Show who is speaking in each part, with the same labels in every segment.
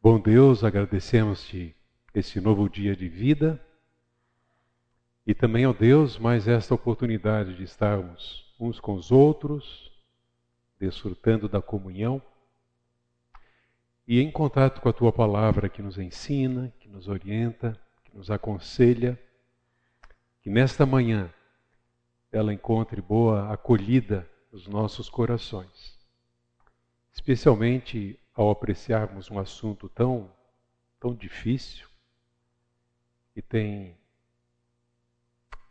Speaker 1: Bom Deus, agradecemos-te esse novo dia de vida e também, ó Deus, mais esta oportunidade de estarmos uns com os outros, desfrutando da comunhão e em contato com a tua palavra que nos ensina, que nos orienta, que nos aconselha, que nesta manhã ela encontre boa acolhida nos nossos corações, especialmente ao apreciarmos um assunto tão, tão difícil e tem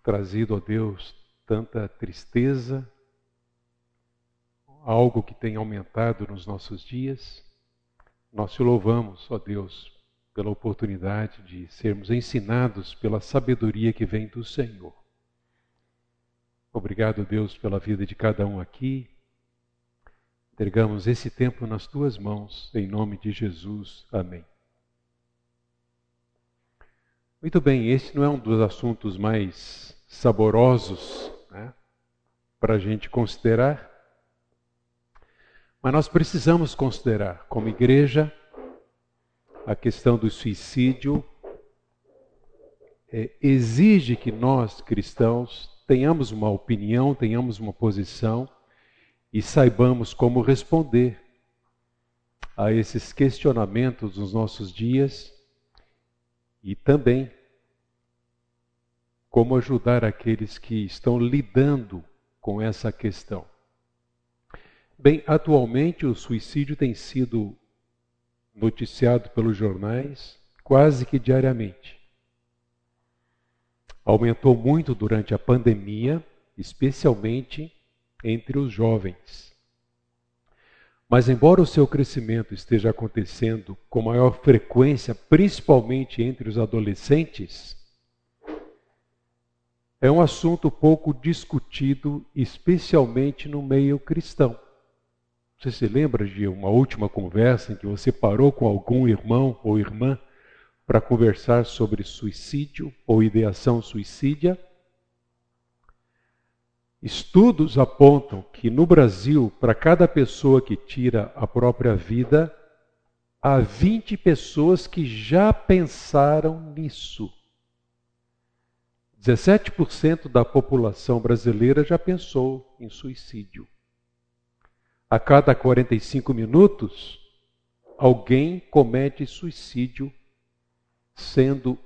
Speaker 1: trazido a Deus tanta tristeza, algo que tem aumentado nos nossos dias. Nós te louvamos, ó Deus, pela oportunidade de sermos ensinados pela sabedoria que vem do Senhor. Obrigado, Deus, pela vida de cada um aqui, Entregamos esse tempo nas tuas mãos, em nome de Jesus. Amém. Muito bem, esse não é um dos assuntos mais saborosos né, para a gente considerar, mas nós precisamos considerar, como igreja, a questão do suicídio é, exige que nós, cristãos, tenhamos uma opinião, tenhamos uma posição e saibamos como responder a esses questionamentos nos nossos dias e também como ajudar aqueles que estão lidando com essa questão. Bem, atualmente o suicídio tem sido noticiado pelos jornais quase que diariamente. Aumentou muito durante a pandemia, especialmente entre os jovens. Mas, embora o seu crescimento esteja acontecendo com maior frequência, principalmente entre os adolescentes, é um assunto pouco discutido, especialmente no meio cristão. Você se lembra de uma última conversa em que você parou com algum irmão ou irmã para conversar sobre suicídio ou ideação suicídia? Estudos apontam que no Brasil, para cada pessoa que tira a própria vida, há 20 pessoas que já pensaram nisso. 17% da população brasileira já pensou em suicídio. A cada 45 minutos, alguém comete suicídio, sendo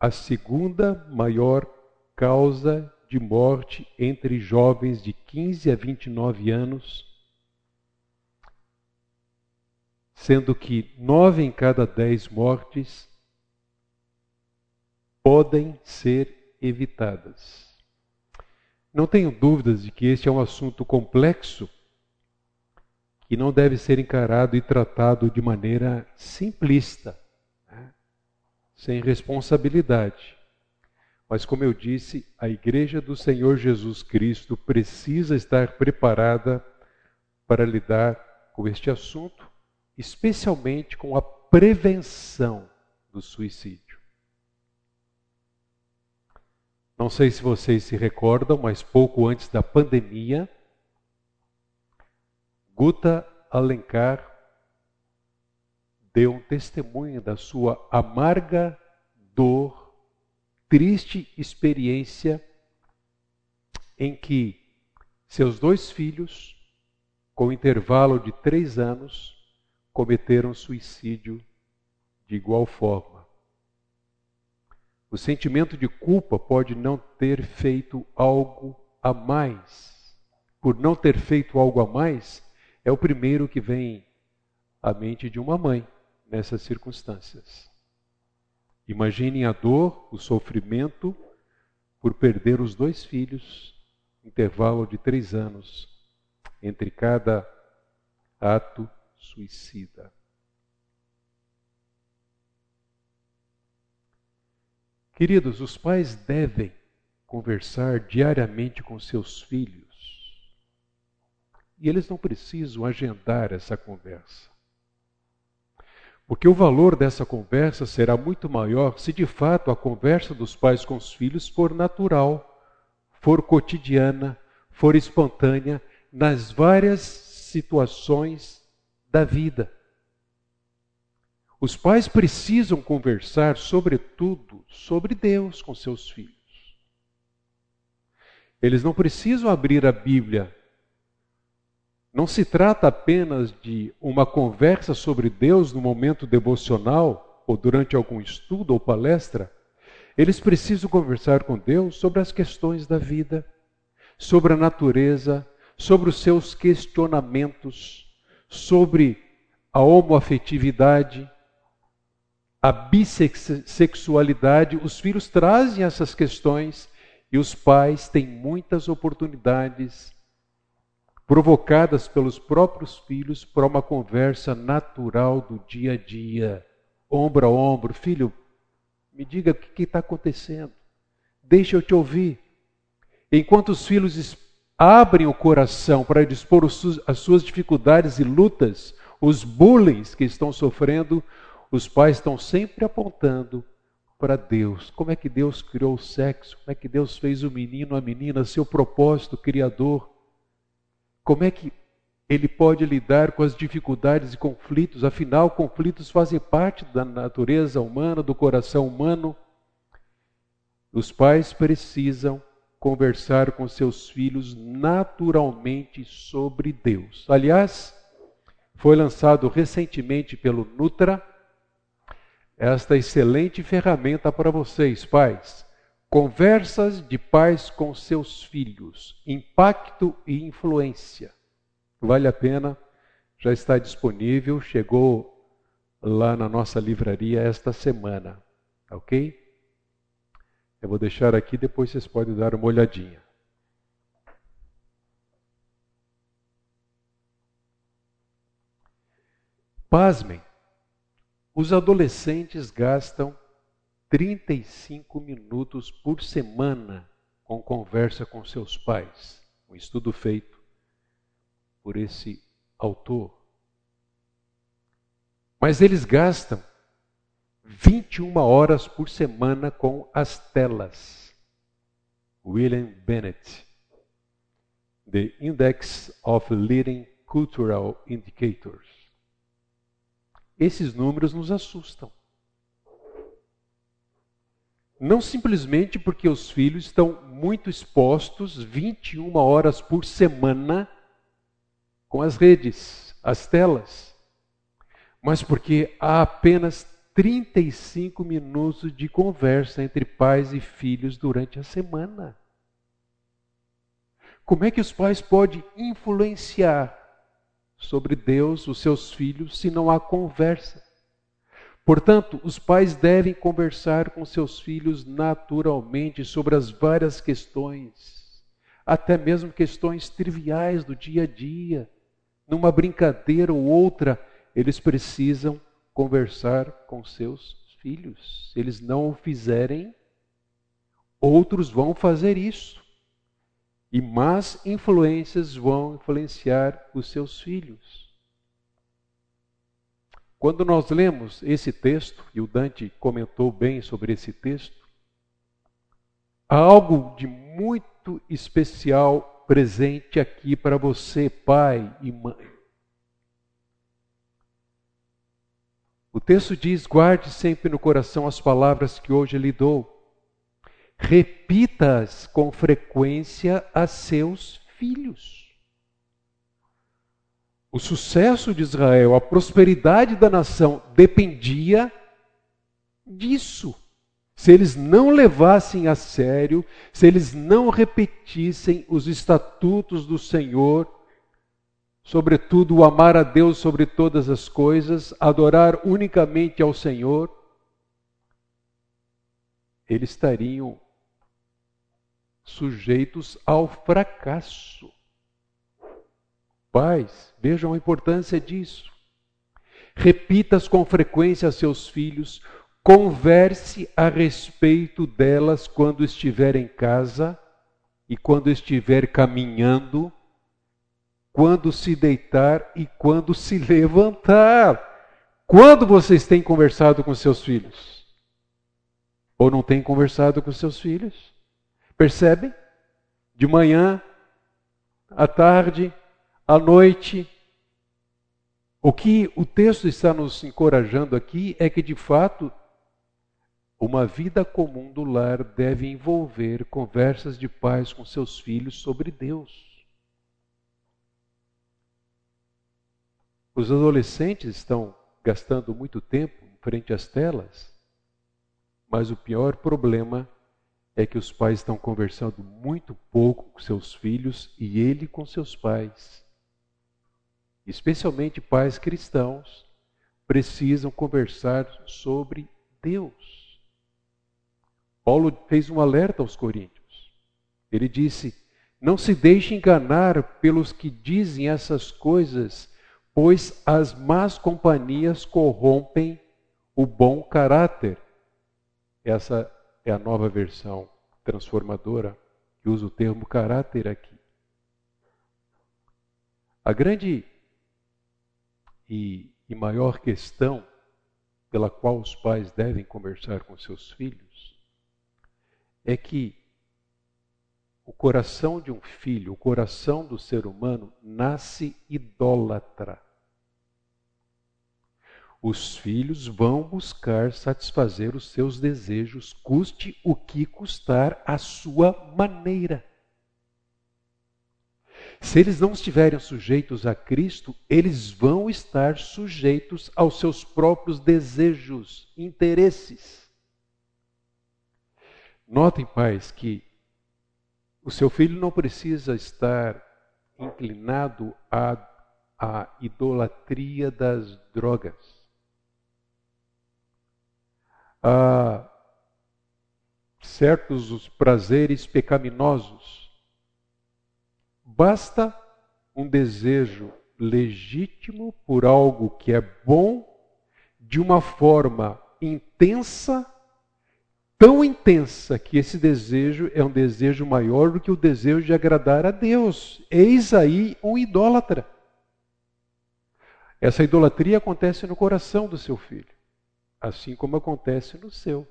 Speaker 1: a segunda maior causa de morte entre jovens de 15 a 29 anos, sendo que nove em cada dez mortes podem ser evitadas. Não tenho dúvidas de que este é um assunto complexo que não deve ser encarado e tratado de maneira simplista, né? sem responsabilidade. Mas, como eu disse, a igreja do Senhor Jesus Cristo precisa estar preparada para lidar com este assunto, especialmente com a prevenção do suicídio. Não sei se vocês se recordam, mas pouco antes da pandemia, Guta Alencar deu um testemunho da sua amarga dor triste experiência em que seus dois filhos, com intervalo de três anos, cometeram suicídio de igual forma. O sentimento de culpa pode não ter feito algo a mais. Por não ter feito algo a mais, é o primeiro que vem à mente de uma mãe nessas circunstâncias. Imaginem a dor, o sofrimento por perder os dois filhos, intervalo de três anos entre cada ato suicida. Queridos, os pais devem conversar diariamente com seus filhos. E eles não precisam agendar essa conversa. Porque o valor dessa conversa será muito maior se de fato a conversa dos pais com os filhos for natural, for cotidiana, for espontânea nas várias situações da vida. Os pais precisam conversar, sobretudo, sobre Deus com seus filhos. Eles não precisam abrir a Bíblia. Não se trata apenas de uma conversa sobre Deus no momento devocional ou durante algum estudo ou palestra. Eles precisam conversar com Deus sobre as questões da vida, sobre a natureza, sobre os seus questionamentos, sobre a homoafetividade, a bissexualidade. Os filhos trazem essas questões e os pais têm muitas oportunidades provocadas pelos próprios filhos para uma conversa natural do dia a dia, ombro a ombro. Filho, me diga o que está acontecendo. Deixa eu te ouvir. Enquanto os filhos abrem o coração para dispor as suas dificuldades e lutas, os bullying que estão sofrendo, os pais estão sempre apontando para Deus. Como é que Deus criou o sexo? Como é que Deus fez o menino, a menina, seu propósito criador? Como é que ele pode lidar com as dificuldades e conflitos? Afinal, conflitos fazem parte da natureza humana, do coração humano. Os pais precisam conversar com seus filhos naturalmente sobre Deus. Aliás, foi lançado recentemente pelo Nutra esta excelente ferramenta para vocês, pais. Conversas de pais com seus filhos, impacto e influência. Vale a pena, já está disponível, chegou lá na nossa livraria esta semana, ok? Eu vou deixar aqui, depois vocês podem dar uma olhadinha. Pasmem, os adolescentes gastam 35 minutos por semana com conversa com seus pais. Um estudo feito por esse autor. Mas eles gastam 21 horas por semana com as telas. William Bennett, The Index of Leading Cultural Indicators. Esses números nos assustam. Não simplesmente porque os filhos estão muito expostos 21 horas por semana com as redes, as telas, mas porque há apenas 35 minutos de conversa entre pais e filhos durante a semana. Como é que os pais podem influenciar sobre Deus, os seus filhos, se não há conversa? Portanto, os pais devem conversar com seus filhos naturalmente sobre as várias questões, até mesmo questões triviais do dia a dia. Numa brincadeira ou outra, eles precisam conversar com seus filhos. Se eles não o fizerem, outros vão fazer isso. E más influências vão influenciar os seus filhos. Quando nós lemos esse texto, e o Dante comentou bem sobre esse texto, há algo de muito especial presente aqui para você, pai e mãe. O texto diz: guarde sempre no coração as palavras que hoje lhe dou. Repita-as com frequência a seus filhos. O sucesso de Israel, a prosperidade da nação dependia disso. Se eles não levassem a sério, se eles não repetissem os estatutos do Senhor, sobretudo o amar a Deus sobre todas as coisas, adorar unicamente ao Senhor, eles estariam sujeitos ao fracasso. Pais, vejam a importância disso. Repitas com frequência a seus filhos, converse a respeito delas quando estiver em casa e quando estiver caminhando quando se deitar e quando se levantar. Quando vocês têm conversado com seus filhos? Ou não têm conversado com seus filhos? Percebem? De manhã, à tarde, à noite, O que o texto está nos encorajando aqui é que, de fato, uma vida comum do lar deve envolver conversas de pais com seus filhos sobre Deus. Os adolescentes estão gastando muito tempo em frente às telas, mas o pior problema é que os pais estão conversando muito pouco com seus filhos e ele com seus pais especialmente pais cristãos, precisam conversar sobre Deus. Paulo fez um alerta aos coríntios. Ele disse: Não se deixe enganar pelos que dizem essas coisas, pois as más companhias corrompem o bom caráter. Essa é a nova versão transformadora que usa o termo caráter aqui. A grande e, e maior questão pela qual os pais devem conversar com seus filhos é que o coração de um filho, o coração do ser humano, nasce idólatra. Os filhos vão buscar satisfazer os seus desejos, custe o que custar, à sua maneira. Se eles não estiverem sujeitos a Cristo, eles vão estar sujeitos aos seus próprios desejos, interesses. Notem, pais, que o seu filho não precisa estar inclinado à, à idolatria das drogas. A certos os prazeres pecaminosos Basta um desejo legítimo por algo que é bom, de uma forma intensa, tão intensa que esse desejo é um desejo maior do que o desejo de agradar a Deus. Eis aí um idólatra. Essa idolatria acontece no coração do seu filho, assim como acontece no seu.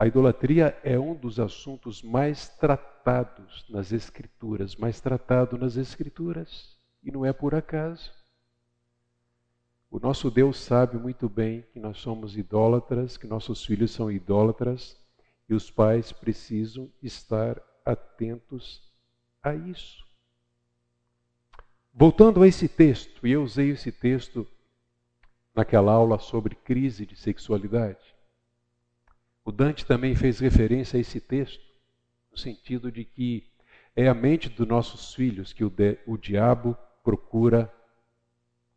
Speaker 1: A idolatria é um dos assuntos mais tratados nas Escrituras, mais tratado nas Escrituras, e não é por acaso. O nosso Deus sabe muito bem que nós somos idólatras, que nossos filhos são idólatras, e os pais precisam estar atentos a isso. Voltando a esse texto, e eu usei esse texto naquela aula sobre crise de sexualidade. O Dante também fez referência a esse texto, no sentido de que é a mente dos nossos filhos que o, de, o diabo procura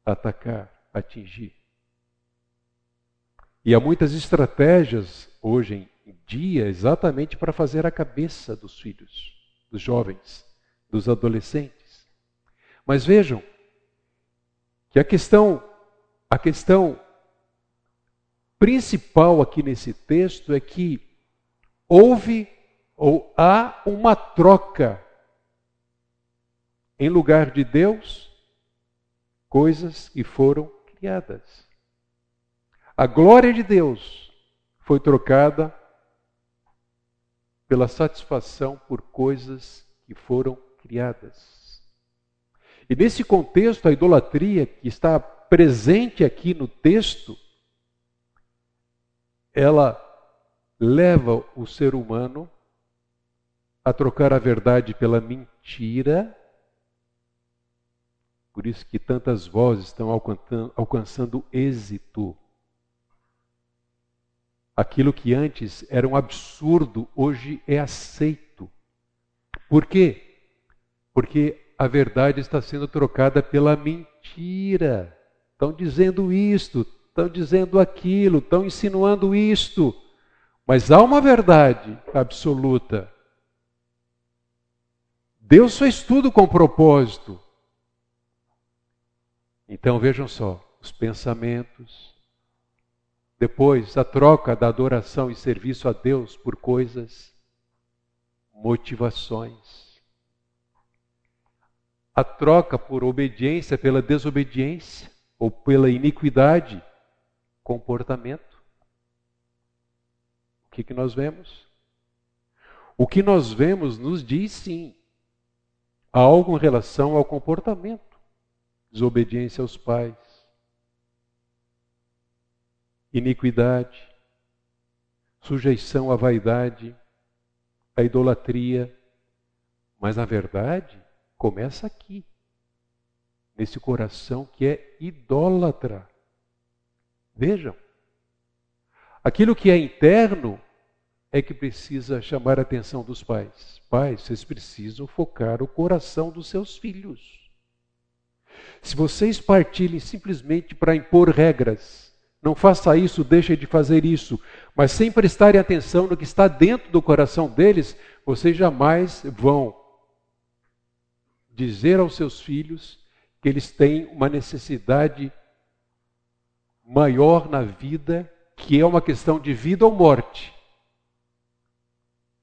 Speaker 1: atacar, atingir. E há muitas estratégias hoje em dia exatamente para fazer a cabeça dos filhos, dos jovens, dos adolescentes. Mas vejam que a questão a questão principal aqui nesse texto é que houve ou há uma troca. Em lugar de Deus, coisas que foram criadas. A glória de Deus foi trocada pela satisfação por coisas que foram criadas. E nesse contexto, a idolatria que está presente aqui no texto ela leva o ser humano a trocar a verdade pela mentira. Por isso que tantas vozes estão alcançando êxito. Aquilo que antes era um absurdo, hoje é aceito. Por quê? Porque a verdade está sendo trocada pela mentira. Estão dizendo isto, estão dizendo aquilo, estão insinuando isto. Mas há uma verdade absoluta. Deus fez tudo com propósito. Então vejam só, os pensamentos, depois a troca da adoração e serviço a Deus por coisas, motivações. A troca por obediência pela desobediência ou pela iniquidade comportamento. O que, que nós vemos? O que nós vemos nos diz sim. algo em relação ao comportamento, desobediência aos pais, iniquidade, sujeição à vaidade, à idolatria. Mas na verdade, começa aqui, nesse coração que é idólatra. Vejam, aquilo que é interno é que precisa chamar a atenção dos pais. Pais, vocês precisam focar o coração dos seus filhos. Se vocês partirem simplesmente para impor regras, não faça isso, deixe de fazer isso, mas sem prestarem atenção no que está dentro do coração deles, vocês jamais vão dizer aos seus filhos que eles têm uma necessidade maior na vida, que é uma questão de vida ou morte.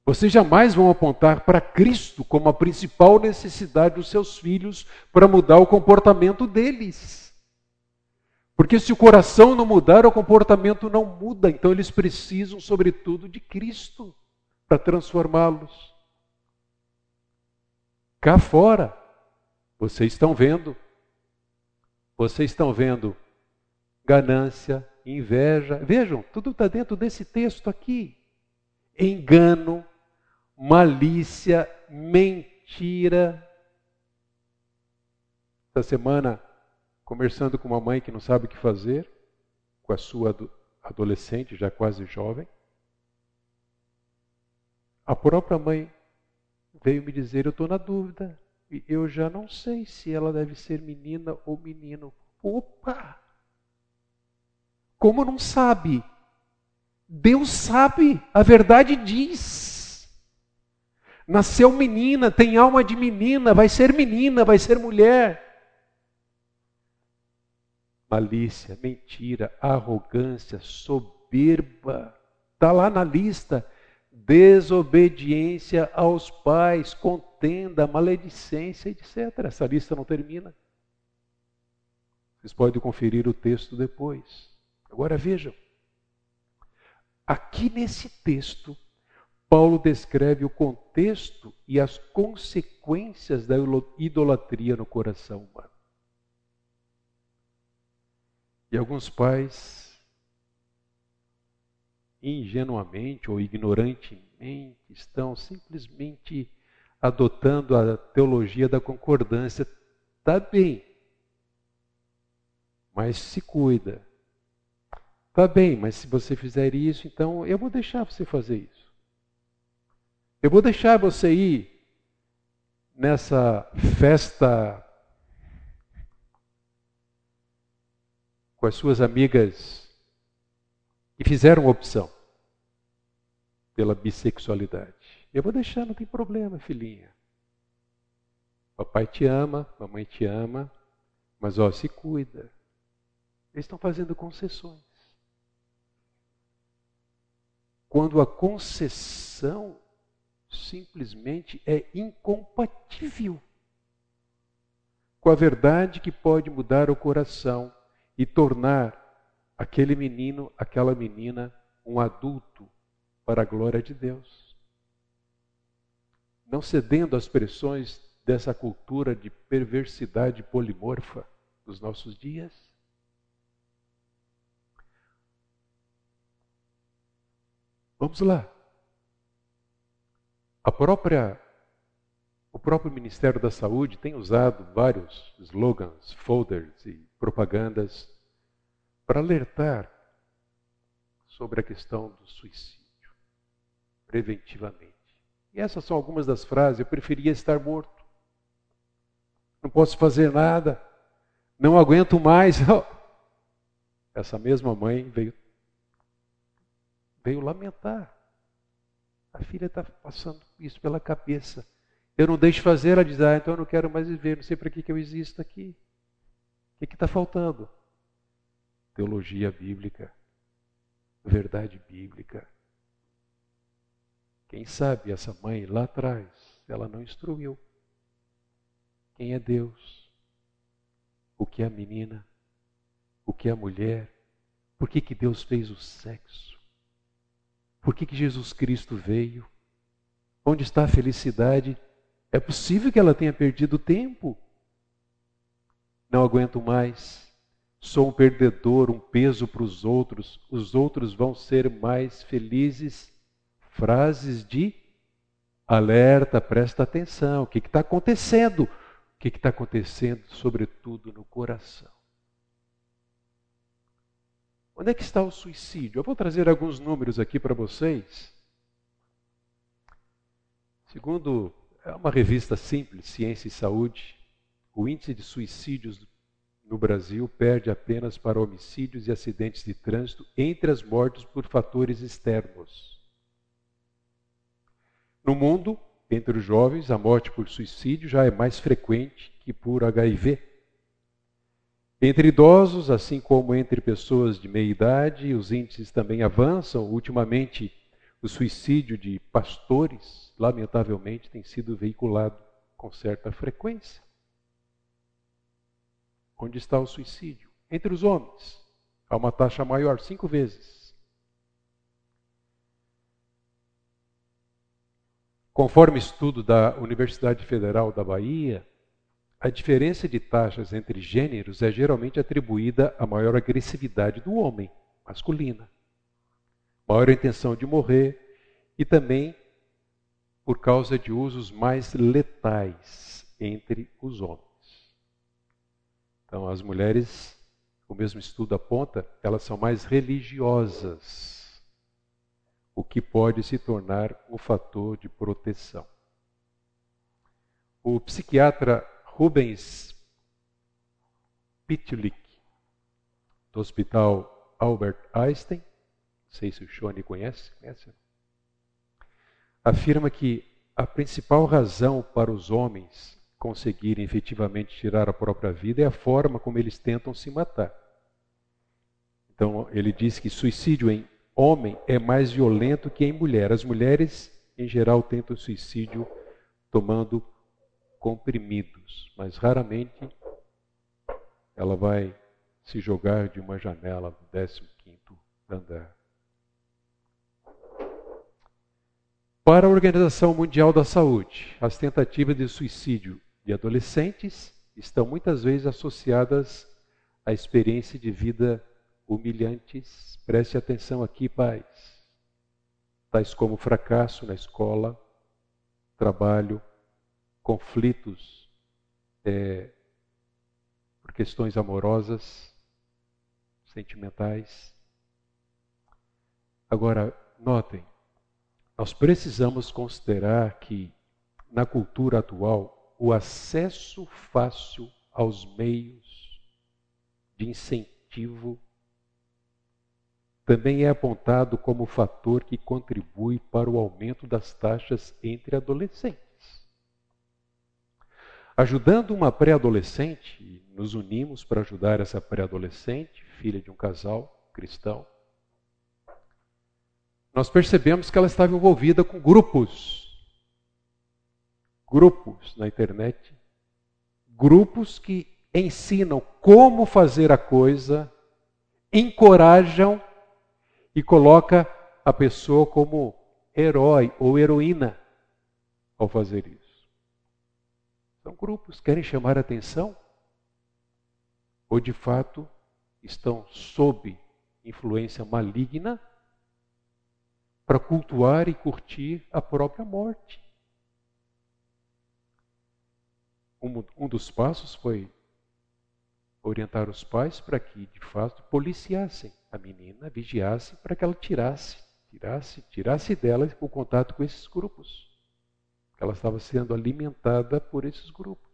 Speaker 1: Vocês jamais vão apontar para Cristo como a principal necessidade dos seus filhos para mudar o comportamento deles. Porque se o coração não mudar, o comportamento não muda. Então eles precisam, sobretudo, de Cristo para transformá-los. Cá fora, vocês estão vendo, vocês estão vendo ganância, inveja. Vejam, tudo está dentro desse texto aqui. Engano, malícia, mentira. Essa semana, conversando com uma mãe que não sabe o que fazer, com a sua adolescente, já quase jovem, a própria mãe veio me dizer: Eu estou na dúvida, eu já não sei se ela deve ser menina ou menino. Opa! Como não sabe? Deus sabe, a verdade diz. Nasceu menina, tem alma de menina, vai ser menina, vai ser mulher. Malícia, mentira, arrogância, soberba. Está lá na lista. Desobediência aos pais, contenda, maledicência, etc. Essa lista não termina. Vocês podem conferir o texto depois. Agora vejam. Aqui nesse texto, Paulo descreve o contexto e as consequências da idolatria no coração humano. E alguns pais, ingenuamente ou ignorantemente, estão simplesmente adotando a teologia da concordância. Está bem, mas se cuida. Está bem, mas se você fizer isso, então eu vou deixar você fazer isso. Eu vou deixar você ir nessa festa com as suas amigas que fizeram opção pela bissexualidade. Eu vou deixar, não tem problema, filhinha. Papai te ama, mamãe te ama, mas ó, se cuida. Eles estão fazendo concessões. Quando a concessão simplesmente é incompatível com a verdade que pode mudar o coração e tornar aquele menino, aquela menina, um adulto para a glória de Deus. Não cedendo às pressões dessa cultura de perversidade polimorfa dos nossos dias. Vamos lá. A própria, o próprio Ministério da Saúde tem usado vários slogans, folders e propagandas para alertar sobre a questão do suicídio, preventivamente. E essas são algumas das frases. Eu preferia estar morto. Não posso fazer nada. Não aguento mais. Essa mesma mãe veio, veio lamentar a filha está passando isso pela cabeça. Eu não deixo fazer, ela diz, ah, então eu não quero mais viver, não sei para que, que eu existo aqui. O que está faltando? Teologia bíblica, verdade bíblica. Quem sabe essa mãe lá atrás, ela não instruiu. Quem é Deus? O que é a menina? O que é a mulher? Por que, que Deus fez o sexo? Por que, que Jesus Cristo veio? Onde está a felicidade É possível que ela tenha perdido tempo. Não aguento mais. Sou um perdedor, um peso para os outros. Os outros vão ser mais felizes. Frases de alerta, presta atenção. O que está acontecendo? O que está acontecendo, sobretudo, no coração? Onde é que está o suicídio? Eu vou trazer alguns números aqui para vocês. Segundo é uma revista simples, Ciência e Saúde, o índice de suicídios no Brasil perde apenas para homicídios e acidentes de trânsito entre as mortes por fatores externos. No mundo, entre os jovens, a morte por suicídio já é mais frequente que por HIV. Entre idosos, assim como entre pessoas de meia idade, os índices também avançam. Ultimamente, o suicídio de pastores, lamentavelmente, tem sido veiculado com certa frequência. Onde está o suicídio? Entre os homens, há uma taxa maior, cinco vezes. Conforme estudo da Universidade Federal da Bahia, a diferença de taxas entre gêneros é geralmente atribuída à maior agressividade do homem, masculina maior intenção de morrer e também por causa de usos mais letais entre os homens. Então, as mulheres, o mesmo estudo aponta, elas são mais religiosas, o que pode se tornar um fator de proteção. O psiquiatra Rubens Pitulik, do Hospital Albert Einstein, não sei se o Shone conhece, conhece? Afirma que a principal razão para os homens conseguirem efetivamente tirar a própria vida é a forma como eles tentam se matar. Então, ele diz que suicídio em homem é mais violento que em mulher. As mulheres, em geral, tentam suicídio tomando comprimidos, mas raramente ela vai se jogar de uma janela do 15 andar. Para a Organização Mundial da Saúde, as tentativas de suicídio de adolescentes estão muitas vezes associadas à experiência de vida humilhantes. Preste atenção aqui, pais. Tais como fracasso na escola, trabalho, conflitos é, por questões amorosas, sentimentais. Agora, notem, nós precisamos considerar que, na cultura atual, o acesso fácil aos meios de incentivo também é apontado como fator que contribui para o aumento das taxas entre adolescentes. Ajudando uma pré-adolescente, nos unimos para ajudar essa pré-adolescente, filha de um casal cristão, nós percebemos que ela estava envolvida com grupos. Grupos na internet. Grupos que ensinam como fazer a coisa, encorajam e coloca a pessoa como herói ou heroína ao fazer isso. São grupos que querem chamar atenção ou de fato estão sob influência maligna para cultuar e curtir a própria morte. Um, um dos passos foi orientar os pais para que, de fato, policiassem a menina, vigiassem para que ela tirasse, tirasse, tirasse dela o contato com esses grupos. Ela estava sendo alimentada por esses grupos.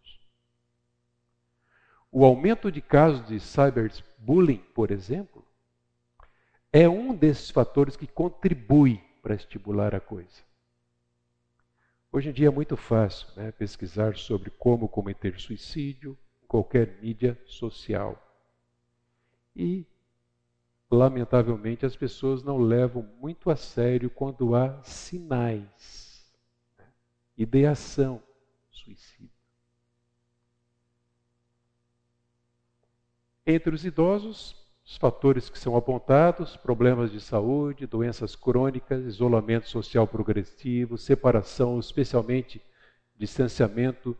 Speaker 1: O aumento de casos de cyberbullying, por exemplo, é um desses fatores que contribui para estimular a coisa. Hoje em dia é muito fácil né, pesquisar sobre como cometer suicídio em qualquer mídia social. E, lamentavelmente, as pessoas não levam muito a sério quando há sinais. Ideação suicida. Entre os idosos, os fatores que são apontados: problemas de saúde, doenças crônicas, isolamento social progressivo, separação, especialmente distanciamento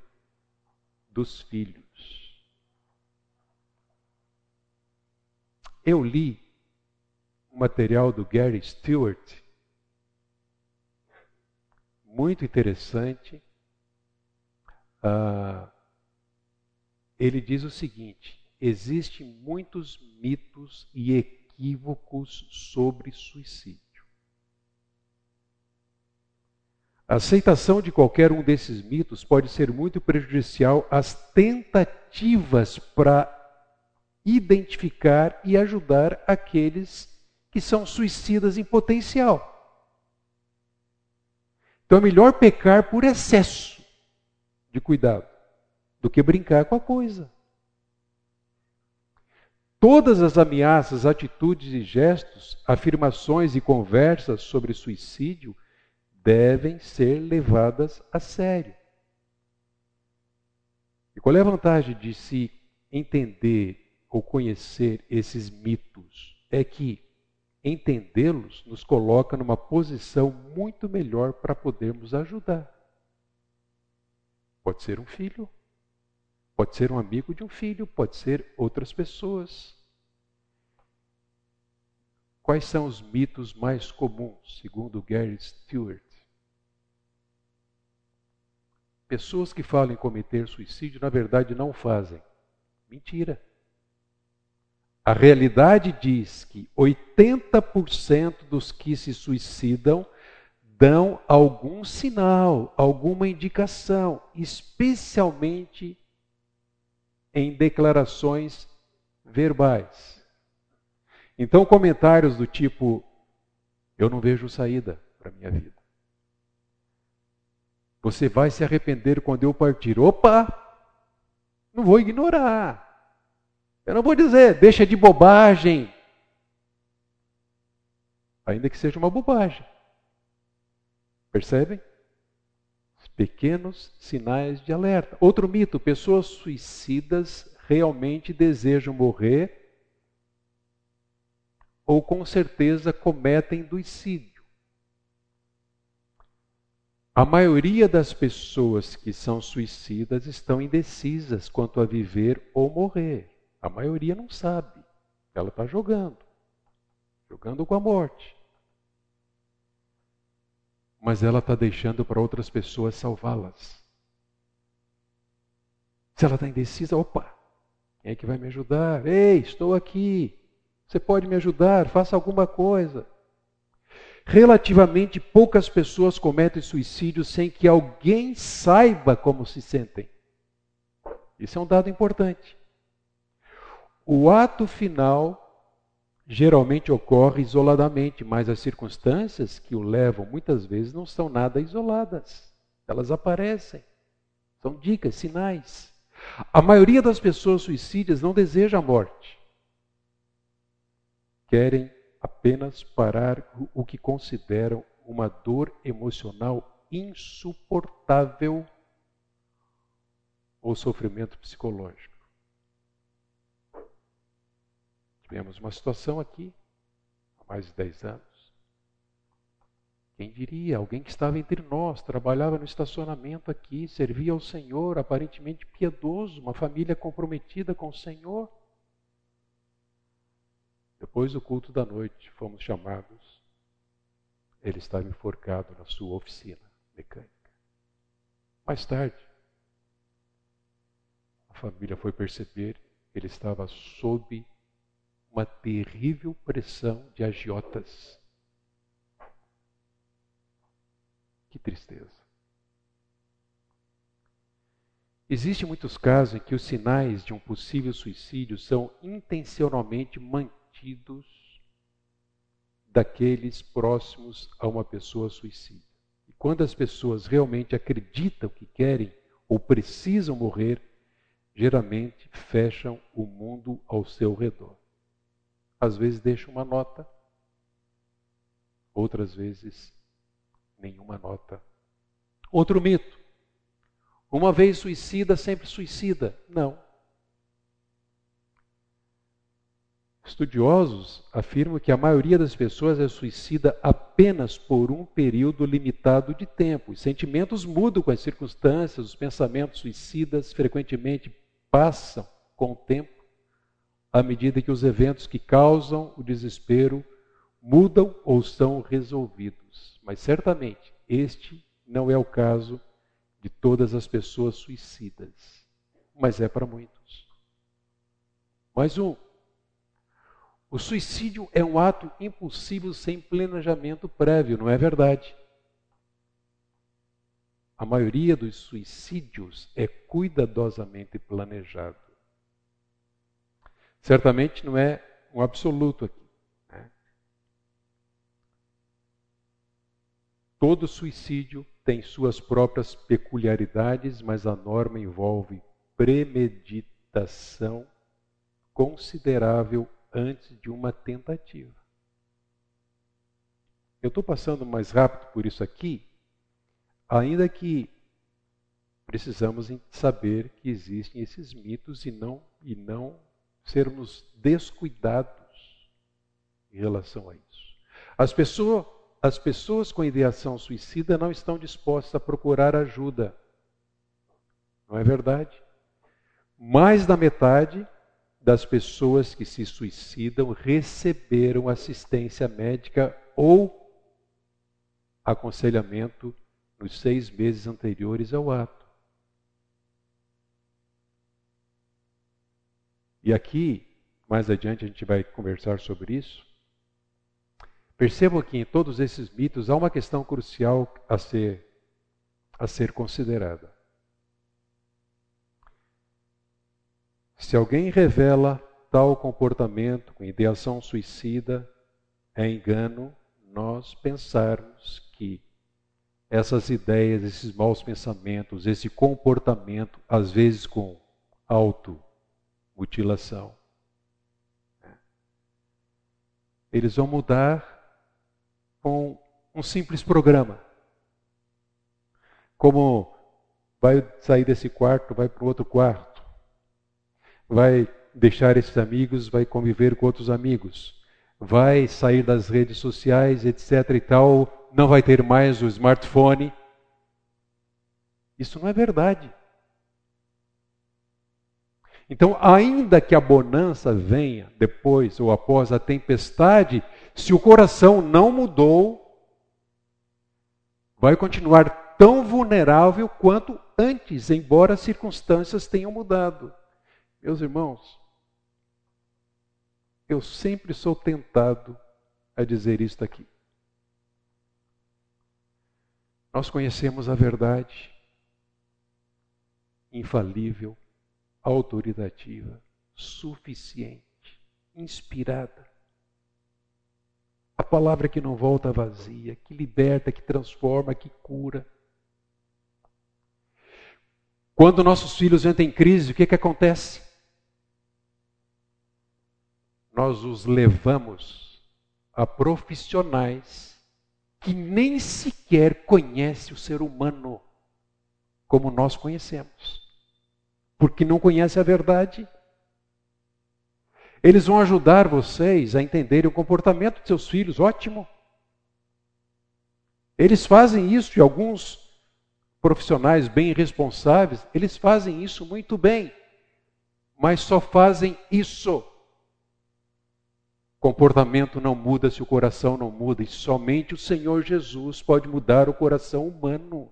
Speaker 1: dos filhos. Eu li um material do Gary Stewart, muito interessante. Uh, ele diz o seguinte: existem muitos mitos e equívocos sobre suicídio. A aceitação de qualquer um desses mitos pode ser muito prejudicial às tentativas para identificar e ajudar aqueles que são suicidas em potencial. Então é melhor pecar por excesso de cuidado do que brincar com a coisa. Todas as ameaças, atitudes e gestos, afirmações e conversas sobre suicídio devem ser levadas a sério. E qual é a vantagem de se entender ou conhecer esses mitos? É que entendê-los nos coloca numa posição muito melhor para podermos ajudar. Pode ser um filho, pode ser um amigo de um filho, pode ser outras pessoas. Quais são os mitos mais comuns, segundo Gary Stewart? Pessoas que falam em cometer suicídio, na verdade, não fazem. Mentira. A realidade diz que 80% dos que se suicidam dão algum sinal, alguma indicação, especialmente em declarações verbais. Então, comentários do tipo: Eu não vejo saída para a minha vida. Você vai se arrepender quando eu partir. Opa! Não vou ignorar. Eu não vou dizer, deixa de bobagem. Ainda que seja uma bobagem. Percebem? Pequenos sinais de alerta. Outro mito: pessoas suicidas realmente desejam morrer ou com certeza cometem suicídio. A maioria das pessoas que são suicidas estão indecisas quanto a viver ou morrer. A maioria não sabe. Ela está jogando jogando com a morte. Mas ela está deixando para outras pessoas salvá-las. Se ela está indecisa, opa, quem é que vai me ajudar? Ei, estou aqui. Você pode me ajudar? Faça alguma coisa. Relativamente poucas pessoas cometem suicídio sem que alguém saiba como se sentem. Isso é um dado importante. O ato final geralmente ocorre isoladamente, mas as circunstâncias que o levam muitas vezes não são nada isoladas. Elas aparecem. São dicas, sinais. A maioria das pessoas suicidas não deseja a morte. Querem apenas parar o que consideram uma dor emocional insuportável ou sofrimento psicológico. Tivemos uma situação aqui, há mais de 10 anos. Quem diria? Alguém que estava entre nós, trabalhava no estacionamento aqui, servia ao Senhor, aparentemente piedoso, uma família comprometida com o Senhor. Depois do culto da noite, fomos chamados. Ele estava enforcado na sua oficina mecânica. Mais tarde, a família foi perceber ele estava sob uma terrível pressão de agiotas. Que tristeza. Existem muitos casos em que os sinais de um possível suicídio são intencionalmente mantidos daqueles próximos a uma pessoa suicida. E quando as pessoas realmente acreditam que querem ou precisam morrer, geralmente fecham o mundo ao seu redor. Às vezes deixam uma nota, outras vezes nenhuma nota. Outro mito. Uma vez suicida, sempre suicida. Não. Estudiosos afirmam que a maioria das pessoas é suicida apenas por um período limitado de tempo. Os sentimentos mudam com as circunstâncias, os pensamentos suicidas frequentemente passam com o tempo, à medida que os eventos que causam o desespero mudam ou são resolvidos. Mas certamente este não é o caso de todas as pessoas suicidas, mas é para muitos. Mais um. O suicídio é um ato impulsivo sem planejamento prévio, não é verdade? A maioria dos suicídios é cuidadosamente planejado. Certamente não é um absoluto aqui. Né? Todo suicídio tem suas próprias peculiaridades, mas a norma envolve premeditação considerável antes de uma tentativa. Eu estou passando mais rápido por isso aqui, ainda que precisamos saber que existem esses mitos e não e não sermos descuidados em relação a isso. As pessoas, as pessoas com ideação suicida não estão dispostas a procurar ajuda. Não é verdade? Mais da metade das pessoas que se suicidam receberam assistência médica ou aconselhamento nos seis meses anteriores ao ato. E aqui, mais adiante, a gente vai conversar sobre isso. Percebam que em todos esses mitos há uma questão crucial a ser, a ser considerada. Se alguém revela tal comportamento com ideação suicida, é engano nós pensarmos que essas ideias, esses maus pensamentos, esse comportamento, às vezes com auto mutilação. Eles vão mudar com um simples programa. Como vai sair desse quarto, vai para o outro quarto. Vai deixar esses amigos, vai conviver com outros amigos. Vai sair das redes sociais, etc e tal, não vai ter mais o smartphone. Isso não é verdade. Então, ainda que a bonança venha depois ou após a tempestade, se o coração não mudou, vai continuar tão vulnerável quanto antes, embora as circunstâncias tenham mudado. Meus irmãos, eu sempre sou tentado a dizer isto aqui. Nós conhecemos a verdade infalível autoritativa, suficiente, inspirada. A palavra que não volta vazia, que liberta, que transforma, que cura. Quando nossos filhos entram em crise, o que, que acontece? Nós os levamos a profissionais que nem sequer conhecem o ser humano como nós conhecemos porque não conhece a verdade. Eles vão ajudar vocês a entenderem o comportamento de seus filhos, ótimo. Eles fazem isso e alguns profissionais bem responsáveis, eles fazem isso muito bem, mas só fazem isso. Comportamento não muda se o coração não muda, e somente o Senhor Jesus pode mudar o coração humano.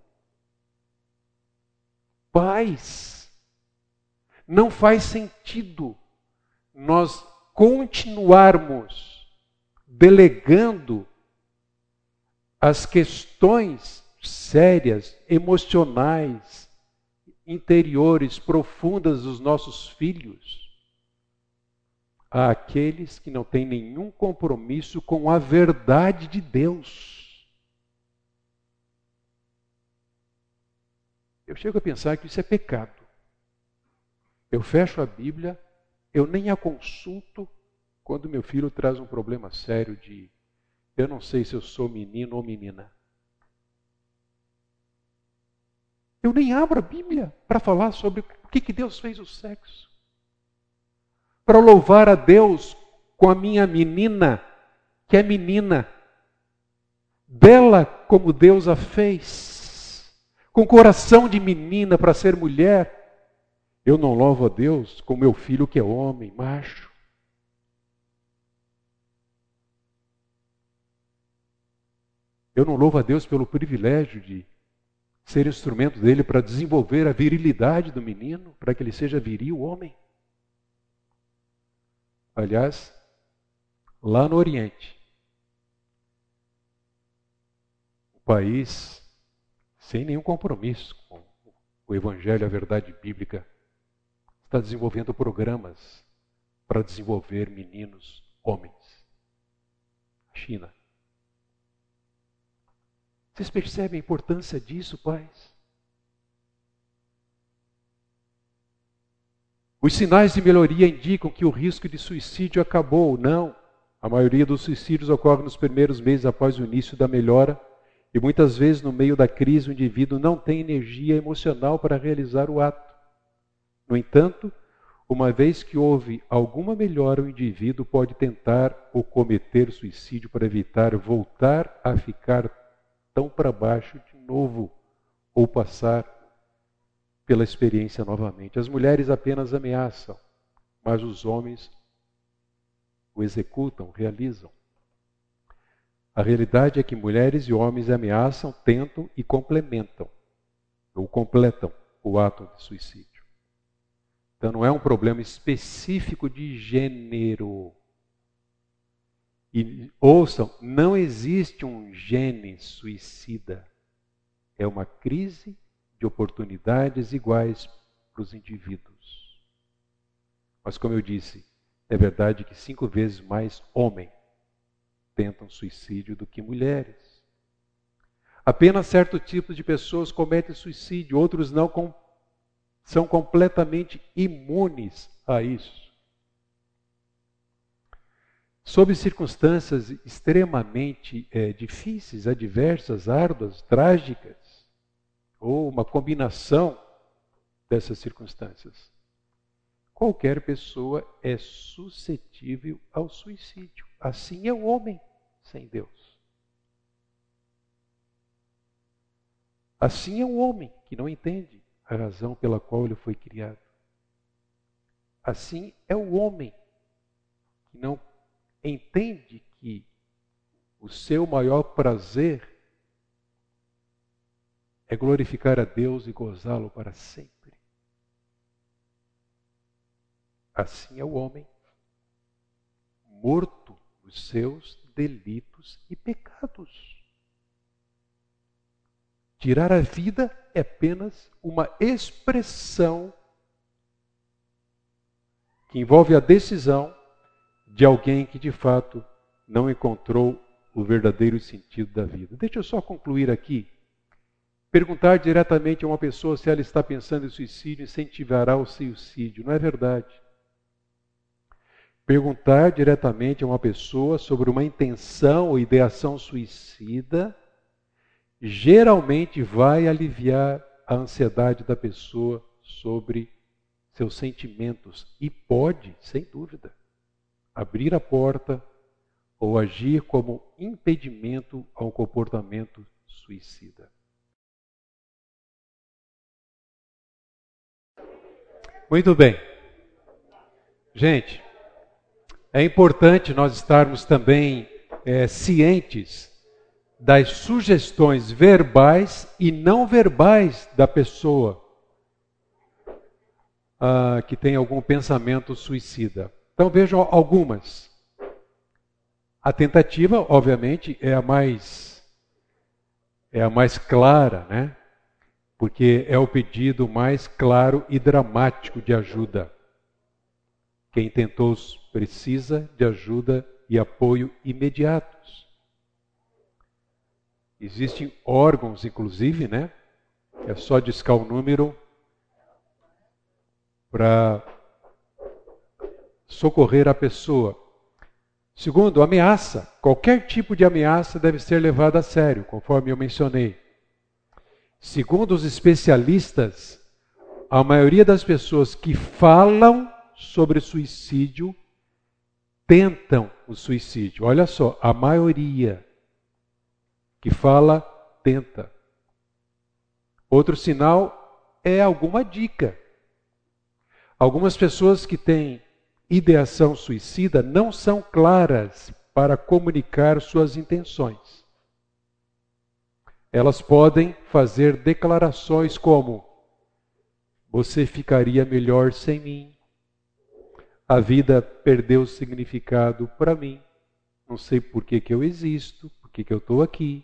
Speaker 1: Pais, não faz sentido nós continuarmos delegando as questões sérias, emocionais, interiores, profundas dos nossos filhos àqueles que não têm nenhum compromisso com a verdade de Deus. Eu chego a pensar que isso é pecado. Eu fecho a Bíblia, eu nem a consulto quando meu filho traz um problema sério de eu não sei se eu sou menino ou menina. Eu nem abro a Bíblia para falar sobre o que, que Deus fez o sexo. Para louvar a Deus com a minha menina, que é menina, bela como Deus a fez, com coração de menina para ser mulher, eu não louvo a Deus com meu filho que é homem, macho. Eu não louvo a Deus pelo privilégio de ser instrumento dele para desenvolver a virilidade do menino, para que ele seja viril homem. Aliás, lá no Oriente, o país sem nenhum compromisso com o Evangelho, a verdade bíblica, está desenvolvendo programas para desenvolver meninos homens. China. Vocês percebem a importância disso, pais? Os sinais de melhoria indicam que o risco de suicídio acabou. Não. A maioria dos suicídios ocorre nos primeiros meses após o início da melhora e muitas vezes no meio da crise o indivíduo não tem energia emocional para realizar o ato. No entanto, uma vez que houve alguma melhora, o indivíduo pode tentar ou cometer suicídio para evitar voltar a ficar tão para baixo de novo ou passar pela experiência novamente. As mulheres apenas ameaçam, mas os homens o executam, realizam. A realidade é que mulheres e homens ameaçam, tentam e complementam, ou completam o ato de suicídio. Então não é um problema específico de gênero. E ouçam, não existe um gene suicida. É uma crise de oportunidades iguais para os indivíduos. Mas, como eu disse, é verdade que cinco vezes mais homens tentam suicídio do que mulheres. Apenas certo tipo de pessoas cometem suicídio, outros não com, são completamente imunes a isso sob circunstâncias extremamente é, difíceis, adversas, árduas, trágicas, ou uma combinação dessas circunstâncias. Qualquer pessoa é suscetível ao suicídio. Assim é o homem sem Deus. Assim é o homem que não entende a razão pela qual ele foi criado. Assim é o homem que não entende que o seu maior prazer é glorificar a Deus e gozá-lo para sempre. Assim é o homem, morto nos seus delitos e pecados. Tirar a vida é apenas uma expressão que envolve a decisão de alguém que de fato não encontrou o verdadeiro sentido da vida. Deixa eu só concluir aqui. Perguntar diretamente a uma pessoa se ela está pensando em suicídio incentivará o suicídio. Não é verdade. Perguntar diretamente a uma pessoa sobre uma intenção ou ideação suicida geralmente vai aliviar a ansiedade da pessoa sobre seus sentimentos e pode, sem dúvida, abrir a porta ou agir como impedimento a um comportamento suicida. Muito bem. Gente, é importante nós estarmos também é, cientes das sugestões verbais e não verbais da pessoa ah, que tem algum pensamento suicida. Então vejam algumas. A tentativa, obviamente, é a mais é a mais clara, né? Porque é o pedido mais claro e dramático de ajuda. Quem tentou precisa de ajuda e apoio imediatos. Existem órgãos, inclusive, né? É só discar o número para socorrer a pessoa. Segundo, ameaça. Qualquer tipo de ameaça deve ser levada a sério, conforme eu mencionei. Segundo os especialistas, a maioria das pessoas que falam sobre suicídio tentam o suicídio. Olha só, a maioria que fala tenta. Outro sinal é alguma dica. Algumas pessoas que têm ideação suicida não são claras para comunicar suas intenções. Elas podem fazer declarações como: Você ficaria melhor sem mim. A vida perdeu significado para mim. Não sei por que, que eu existo, por que, que eu estou aqui.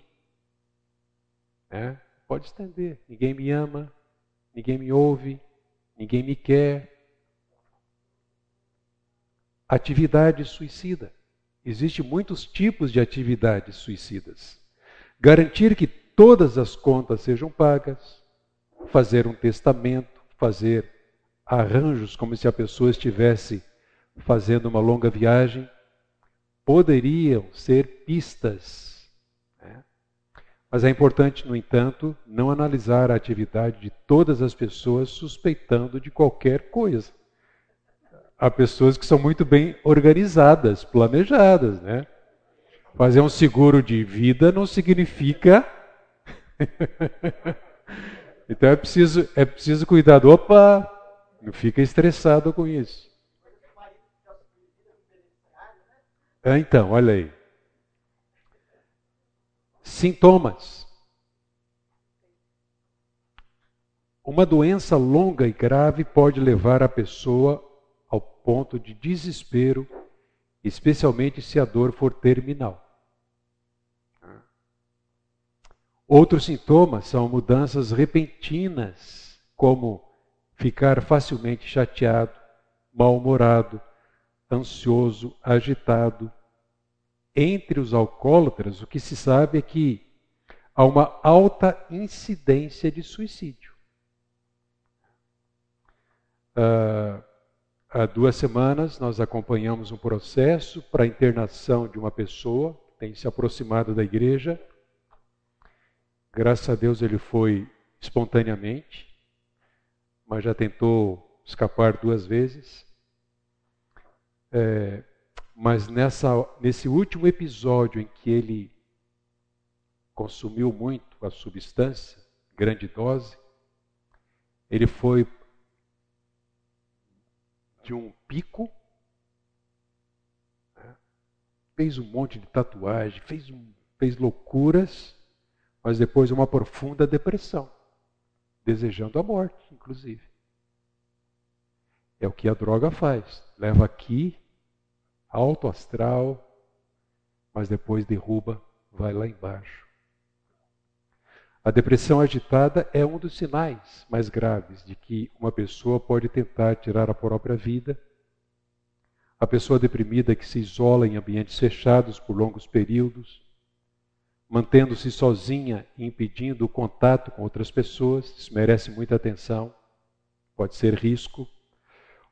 Speaker 1: É, pode estender. Ninguém me ama, ninguém me ouve, ninguém me quer. Atividade suicida. Existem muitos tipos de atividades suicidas. Garantir que todas as contas sejam pagas, fazer um testamento, fazer arranjos como se a pessoa estivesse fazendo uma longa viagem, poderiam ser pistas. Mas é importante, no entanto, não analisar a atividade de todas as pessoas suspeitando de qualquer coisa há pessoas que são muito bem organizadas, planejadas, né? Fazer um seguro de vida não significa. então é preciso, é preciso cuidar. Opa, não fica estressado com isso. É, então, olha aí. Sintomas. Uma doença longa e grave pode levar a pessoa ponto de desespero, especialmente se a dor for terminal. Outros sintomas são mudanças repentinas, como ficar facilmente chateado, mal-humorado, ansioso, agitado. Entre os alcoólatras, o que se sabe é que há uma alta incidência de suicídio. Uh, Há duas semanas nós acompanhamos um processo para a internação de uma pessoa que tem se aproximado da igreja. Graças a Deus ele foi espontaneamente, mas já tentou escapar duas vezes. É, mas nessa, nesse último episódio em que ele consumiu muito a substância, grande dose, ele foi de um pico, né? fez um monte de tatuagem, fez, um, fez loucuras, mas depois uma profunda depressão, desejando a morte, inclusive. É o que a droga faz. Leva aqui, alto astral, mas depois derruba, vai lá embaixo. A depressão agitada é um dos sinais mais graves de que uma pessoa pode tentar tirar a própria vida. A pessoa deprimida que se isola em ambientes fechados por longos períodos, mantendo-se sozinha e impedindo o contato com outras pessoas, isso merece muita atenção, pode ser risco.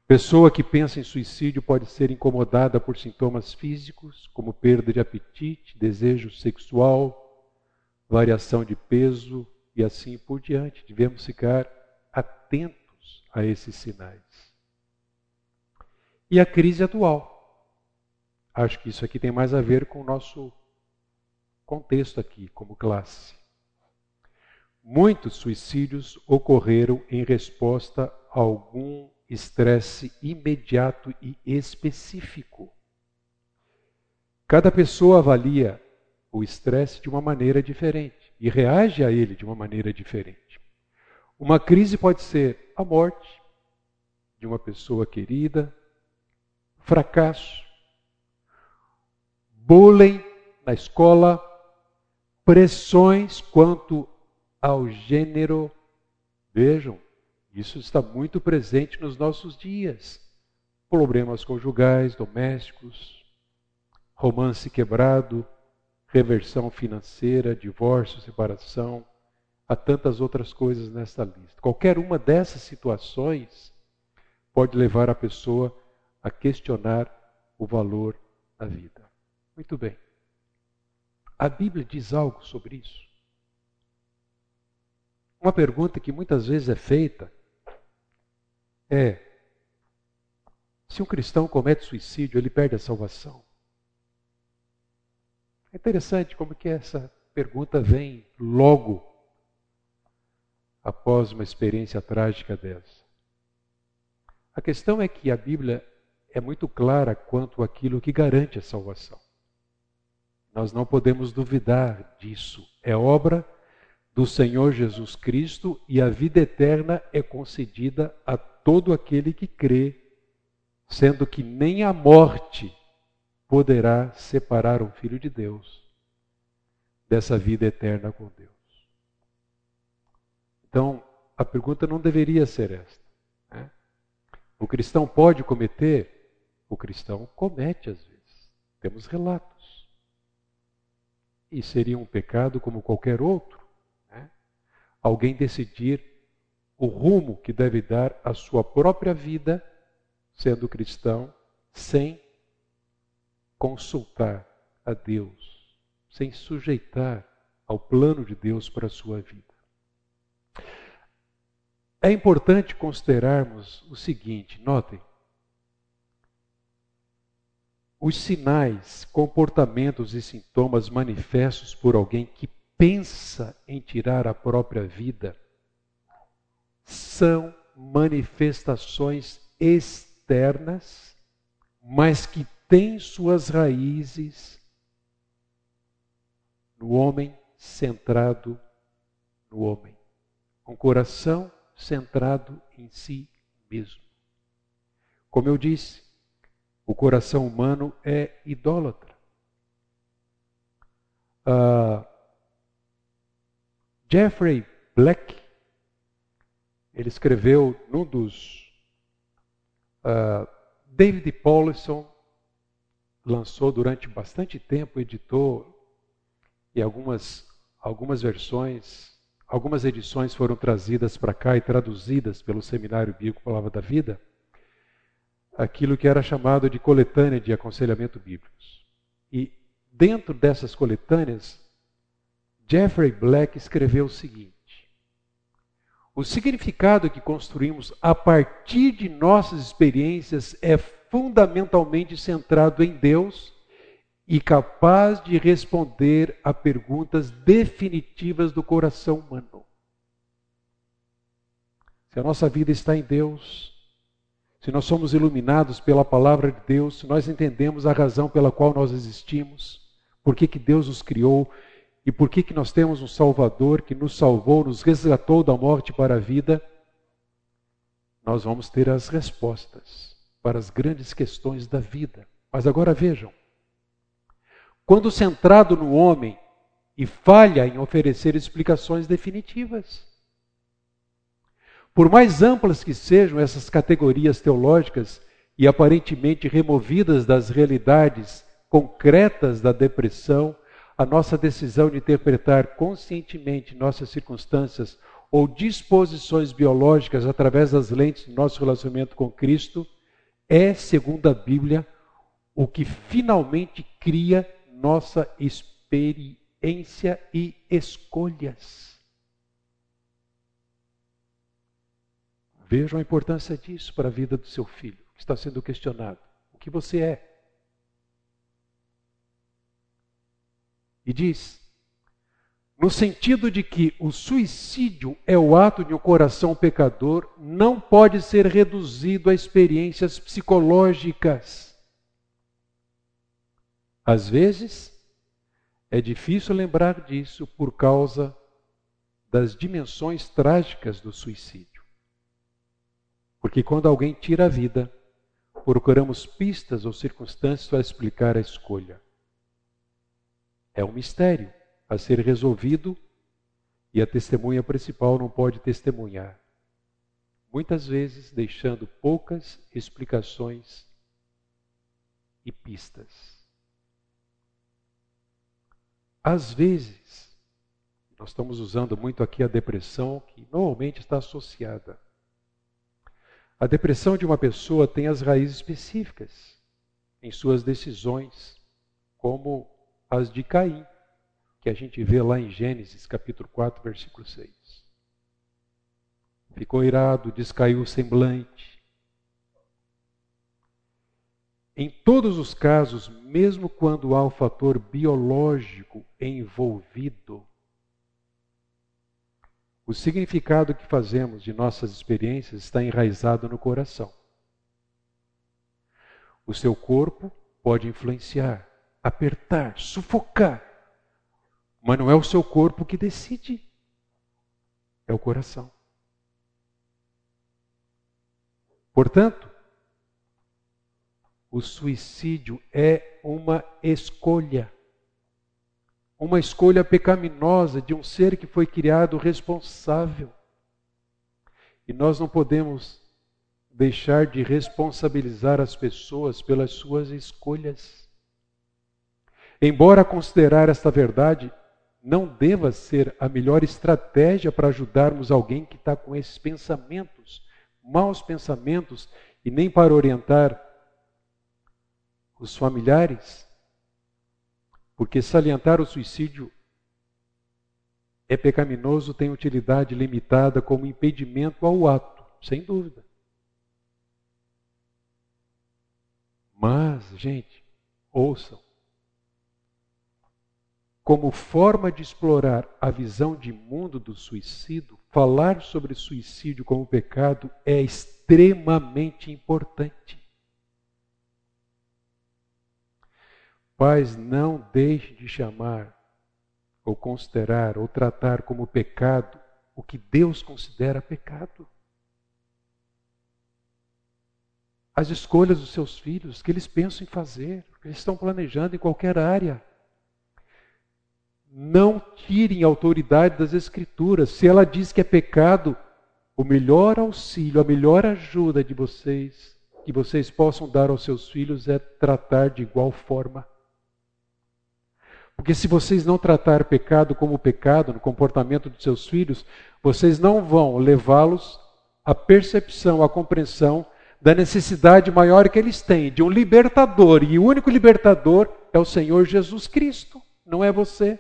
Speaker 1: Pessoa que pensa em suicídio pode ser incomodada por sintomas físicos, como perda de apetite, desejo sexual, variação de peso e assim por diante. Devemos ficar atentos a esses sinais. E a crise atual. Acho que isso aqui tem mais a ver com o nosso contexto aqui, como classe. Muitos suicídios ocorreram em resposta a algum estresse imediato e específico. Cada pessoa avalia o estresse de uma maneira diferente e reage a ele de uma maneira diferente. Uma crise pode ser a morte de uma pessoa querida, fracasso, bullying na escola, pressões quanto ao gênero. Vejam, isso está muito presente nos nossos dias. Problemas conjugais, domésticos, romance quebrado, reversão financeira, divórcio, separação, há tantas outras coisas nessa lista. Qualquer uma dessas situações pode levar a pessoa a questionar o valor da vida. Muito bem. A Bíblia diz algo sobre isso? Uma pergunta que muitas vezes é feita é: se um cristão comete suicídio, ele perde a salvação? É interessante como que essa pergunta vem logo após uma experiência trágica dessa. A questão é que a Bíblia é muito clara quanto àquilo que garante a salvação. Nós não podemos duvidar disso. É obra do Senhor Jesus Cristo e a vida eterna é concedida a todo aquele que crê, sendo que nem a morte poderá separar um filho de Deus dessa vida eterna com Deus. Então, a pergunta não deveria ser esta. Né? O cristão pode cometer? O cristão comete às vezes. Temos relatos. E seria um pecado como qualquer outro. Né? Alguém decidir o rumo que deve dar à sua própria vida, sendo cristão, sem consultar a Deus, sem sujeitar ao plano de Deus para a sua vida. É importante considerarmos o seguinte: notem, os sinais, comportamentos e sintomas manifestos por alguém que pensa em tirar a própria vida são manifestações externas, mas que têm suas raízes no homem centrado no homem, com coração centrado em si mesmo. Como eu disse, o coração humano é idólatra. Uh, Jeffrey Black, ele escreveu num dos. Uh, David Paulson lançou durante bastante tempo, editou, e algumas, algumas versões Algumas edições foram trazidas para cá e traduzidas pelo Seminário Bíblico Palavra da Vida, aquilo que era chamado de coletânea de aconselhamento bíblicos. E dentro dessas coletâneas, Jeffrey Black escreveu o seguinte: O significado que construímos a partir de nossas experiências é fundamentalmente centrado em Deus e capaz de responder a perguntas definitivas do coração humano. Se a nossa vida está em Deus, se nós somos iluminados pela palavra de Deus, se nós entendemos a razão pela qual nós existimos, por que, que Deus nos criou e por que, que nós temos um Salvador que nos salvou, nos resgatou da morte para a vida, nós vamos ter as respostas para as grandes questões da vida. Mas agora vejam, quando centrado no homem e falha em oferecer explicações definitivas. Por mais amplas que sejam essas categorias teológicas e aparentemente removidas das realidades concretas da depressão, a nossa decisão de interpretar conscientemente nossas circunstâncias ou disposições biológicas através das lentes do nosso relacionamento com Cristo é, segundo a Bíblia, o que finalmente cria nossa experiência e escolhas. Vejam a importância disso para a vida do seu filho, que está sendo questionado. O que você é? E diz, no sentido de que o suicídio é o ato de um coração pecador, não pode ser reduzido a experiências psicológicas às vezes, é difícil lembrar disso por causa das dimensões trágicas do suicídio. Porque quando alguém tira a vida, procuramos pistas ou circunstâncias para explicar a escolha. É um mistério a ser resolvido e a testemunha principal não pode testemunhar. Muitas vezes deixando poucas explicações e pistas. Às vezes, nós estamos usando muito aqui a depressão, que normalmente está associada. A depressão de uma pessoa tem as raízes específicas em suas decisões, como as de Caim, que a gente vê lá em Gênesis capítulo 4, versículo 6. Ficou irado, descaiu o semblante. Em todos os casos, mesmo quando há o fator biológico envolvido, o significado que fazemos de nossas experiências está enraizado no coração. O seu corpo pode influenciar, apertar, sufocar, mas não é o seu corpo que decide, é o coração. Portanto, o suicídio é uma escolha. Uma escolha pecaminosa de um ser que foi criado responsável. E nós não podemos deixar de responsabilizar as pessoas pelas suas escolhas. Embora considerar esta verdade não deva ser a melhor estratégia para ajudarmos alguém que está com esses pensamentos, maus pensamentos, e nem para orientar os familiares, porque salientar o suicídio é pecaminoso, tem utilidade limitada como impedimento ao ato, sem dúvida. Mas, gente, ouçam. Como forma de explorar a visão de mundo do suicídio, falar sobre suicídio como pecado é extremamente importante. Pais, não deixe de chamar, ou considerar, ou tratar como pecado o que Deus considera pecado. As escolhas dos seus filhos, que eles pensam em fazer, que eles estão planejando em qualquer área. Não tirem autoridade das Escrituras. Se ela diz que é pecado, o melhor auxílio, a melhor ajuda de vocês, que vocês possam dar aos seus filhos, é tratar de igual forma. Porque se vocês não tratar pecado como pecado no comportamento dos seus filhos, vocês não vão levá-los à percepção, à compreensão da necessidade maior que eles têm de um libertador. E o único libertador é o Senhor Jesus Cristo. Não é você,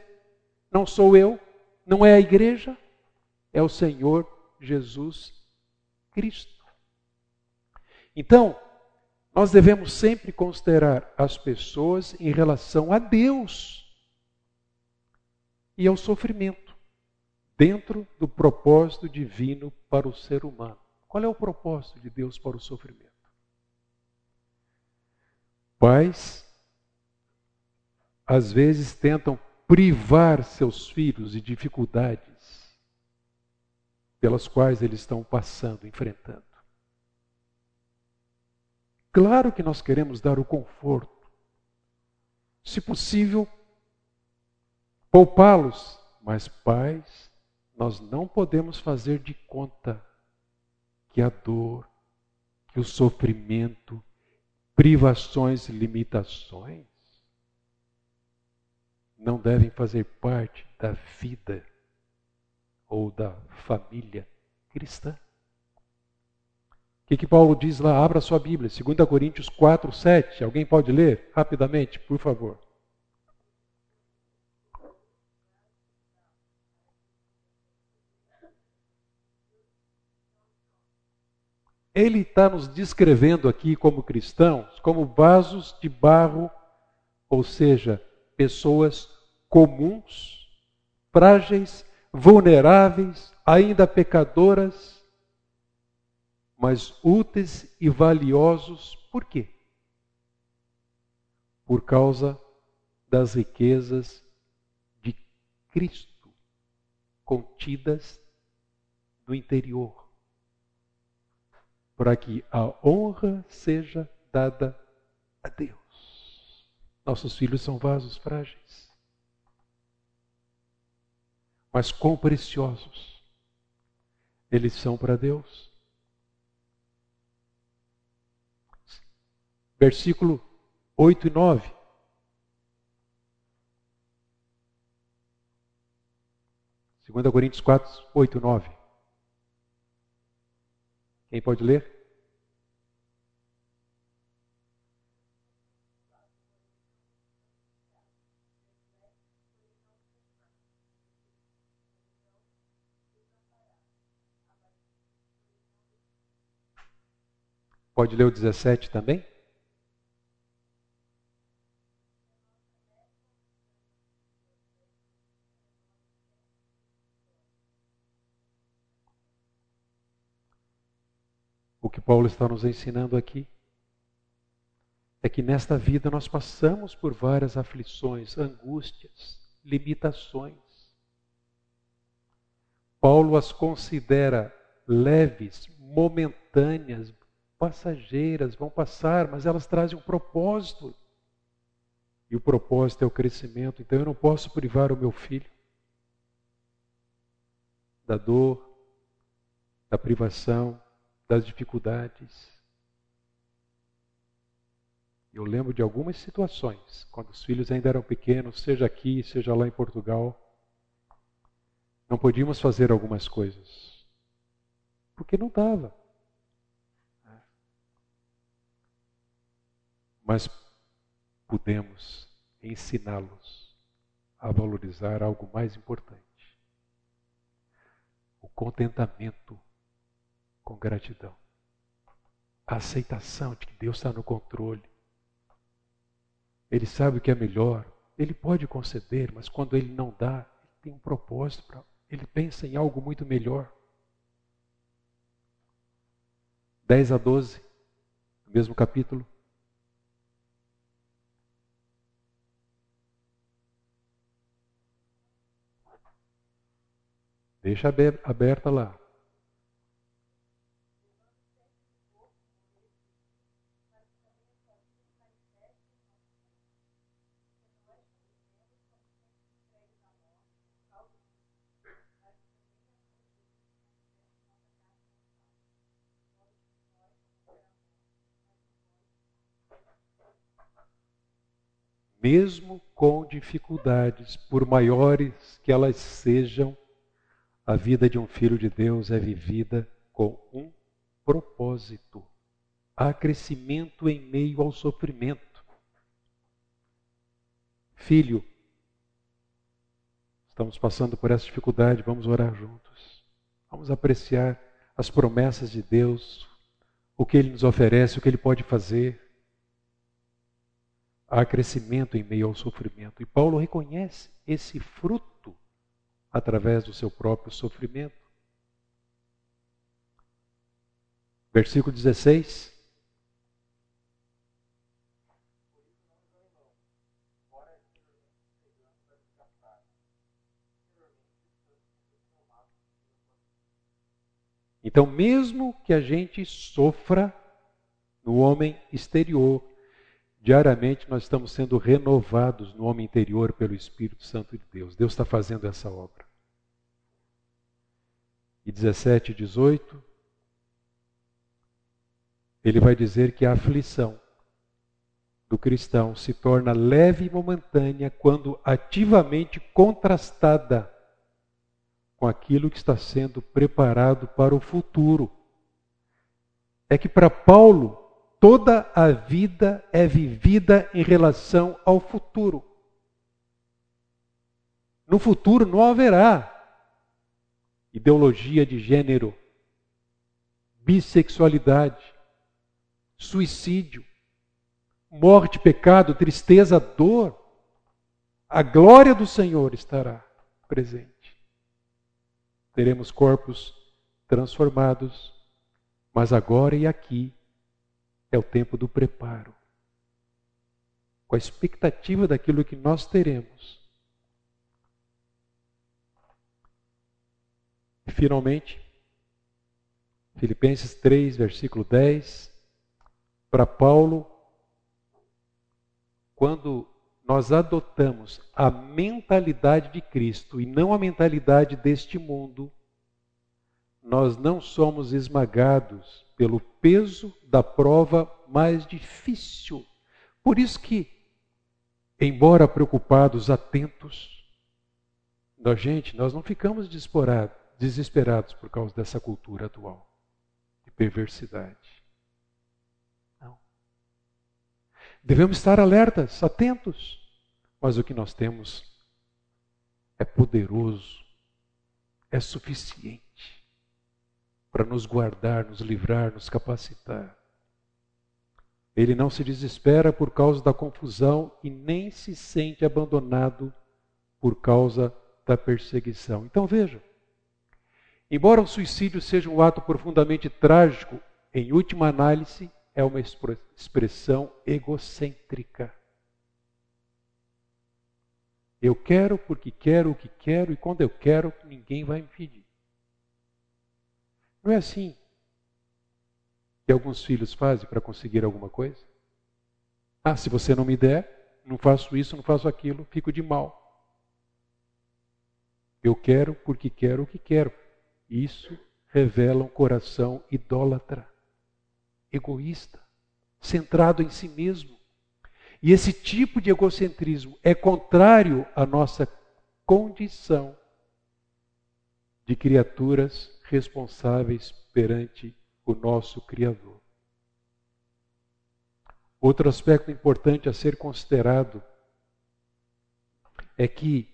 Speaker 1: não sou eu, não é a igreja, é o Senhor Jesus Cristo. Então, nós devemos sempre considerar as pessoas em relação a Deus e ao sofrimento, dentro do propósito divino para o ser humano. Qual é o propósito de Deus para o sofrimento? Pais, às vezes, tentam privar seus filhos de dificuldades pelas quais eles estão passando, enfrentando. Claro que nós queremos dar o conforto, se possível, poupá-los. Mas, pais, nós não podemos fazer de conta que a dor, que o sofrimento, privações e limitações não devem fazer parte da vida ou da família cristã. O que, que Paulo diz lá? Abra sua Bíblia, 2 Coríntios 4, 7. Alguém pode ler rapidamente, por favor? ele está nos descrevendo aqui como cristãos, como vasos de barro, ou seja, pessoas comuns, frágeis, vulneráveis, ainda pecadoras, mas úteis e valiosos. Por quê? Por causa das riquezas de Cristo contidas no interior para que a honra seja dada a Deus. Nossos filhos são vasos frágeis, mas quão preciosos eles são para Deus. Versículo 8 e 9. Segunda Coríntios 4, 8 e 9. Quem pode ler? Pode ler o 17 também? O que Paulo está nos ensinando aqui é que nesta vida nós passamos por várias aflições, angústias, limitações. Paulo as considera leves, momentâneas, passageiras, vão passar, mas elas trazem um propósito. E o propósito é o crescimento. Então eu não posso privar o meu filho da dor, da privação, das dificuldades. Eu lembro de algumas situações, quando os filhos ainda eram pequenos, seja aqui, seja lá em Portugal, não podíamos fazer algumas coisas. Porque não dava. Mas podemos ensiná-los a valorizar algo mais importante o contentamento com gratidão. A aceitação de que Deus está no controle. Ele sabe o que é melhor. Ele pode conceder, mas quando ele não dá, ele tem um propósito. Ele pensa em algo muito melhor. 10 a 12, no mesmo capítulo. Deixa aberta lá. mesmo com dificuldades, por maiores que elas sejam, a vida de um filho de Deus é vivida com um propósito. Há crescimento em meio ao sofrimento. Filho, estamos passando por essa dificuldade, vamos orar juntos. Vamos apreciar as promessas de Deus, o que Ele nos oferece, o que Ele pode fazer. Há crescimento em meio ao sofrimento. E Paulo reconhece esse fruto através do seu próprio sofrimento. Versículo 16. Então, mesmo que a gente sofra no homem exterior, Diariamente nós estamos sendo renovados no homem interior pelo Espírito Santo de Deus. Deus está fazendo essa obra. E 17 e 18, ele vai dizer que a aflição do cristão se torna leve e momentânea quando ativamente contrastada com aquilo que está sendo preparado para o futuro. É que para Paulo, toda a vida é vivida em relação ao futuro. No futuro não haverá ideologia de gênero, bissexualidade, suicídio, morte, pecado, tristeza, dor. A glória do Senhor estará presente. Teremos corpos transformados, mas agora e aqui é o tempo do preparo. Com a expectativa daquilo que nós teremos. E finalmente, Filipenses 3, versículo 10, para Paulo, quando nós adotamos a mentalidade de Cristo e não a mentalidade deste mundo, nós não somos esmagados pelo peso da prova mais difícil. Por isso que, embora preocupados, atentos, nós, gente, nós não ficamos desesperados por causa dessa cultura atual de perversidade. Não. Devemos estar alertas, atentos, mas o que nós temos é poderoso, é suficiente para nos guardar, nos livrar, nos capacitar. Ele não se desespera por causa da confusão e nem se sente abandonado por causa da perseguição. Então veja, embora o suicídio seja um ato profundamente trágico em última análise, é uma expressão egocêntrica. Eu quero porque quero o que quero e quando eu quero, ninguém vai me pedir. Não é assim que alguns filhos fazem para conseguir alguma coisa? Ah, se você não me der, não faço isso, não faço aquilo, fico de mal. Eu quero porque quero o que quero. Isso revela um coração idólatra, egoísta, centrado em si mesmo. E esse tipo de egocentrismo é contrário à nossa condição de criaturas responsáveis perante o nosso Criador. Outro aspecto importante a ser considerado é que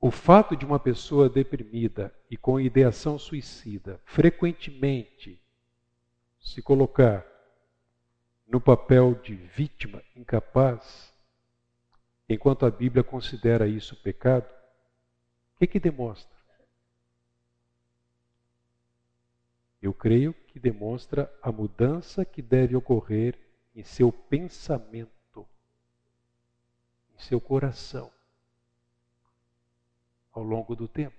Speaker 1: o fato de uma pessoa deprimida e com ideação suicida frequentemente se colocar no papel de vítima incapaz, enquanto a Bíblia considera isso pecado, o que, que demonstra? Eu creio que demonstra a mudança que deve ocorrer em seu pensamento, em seu coração ao longo do tempo.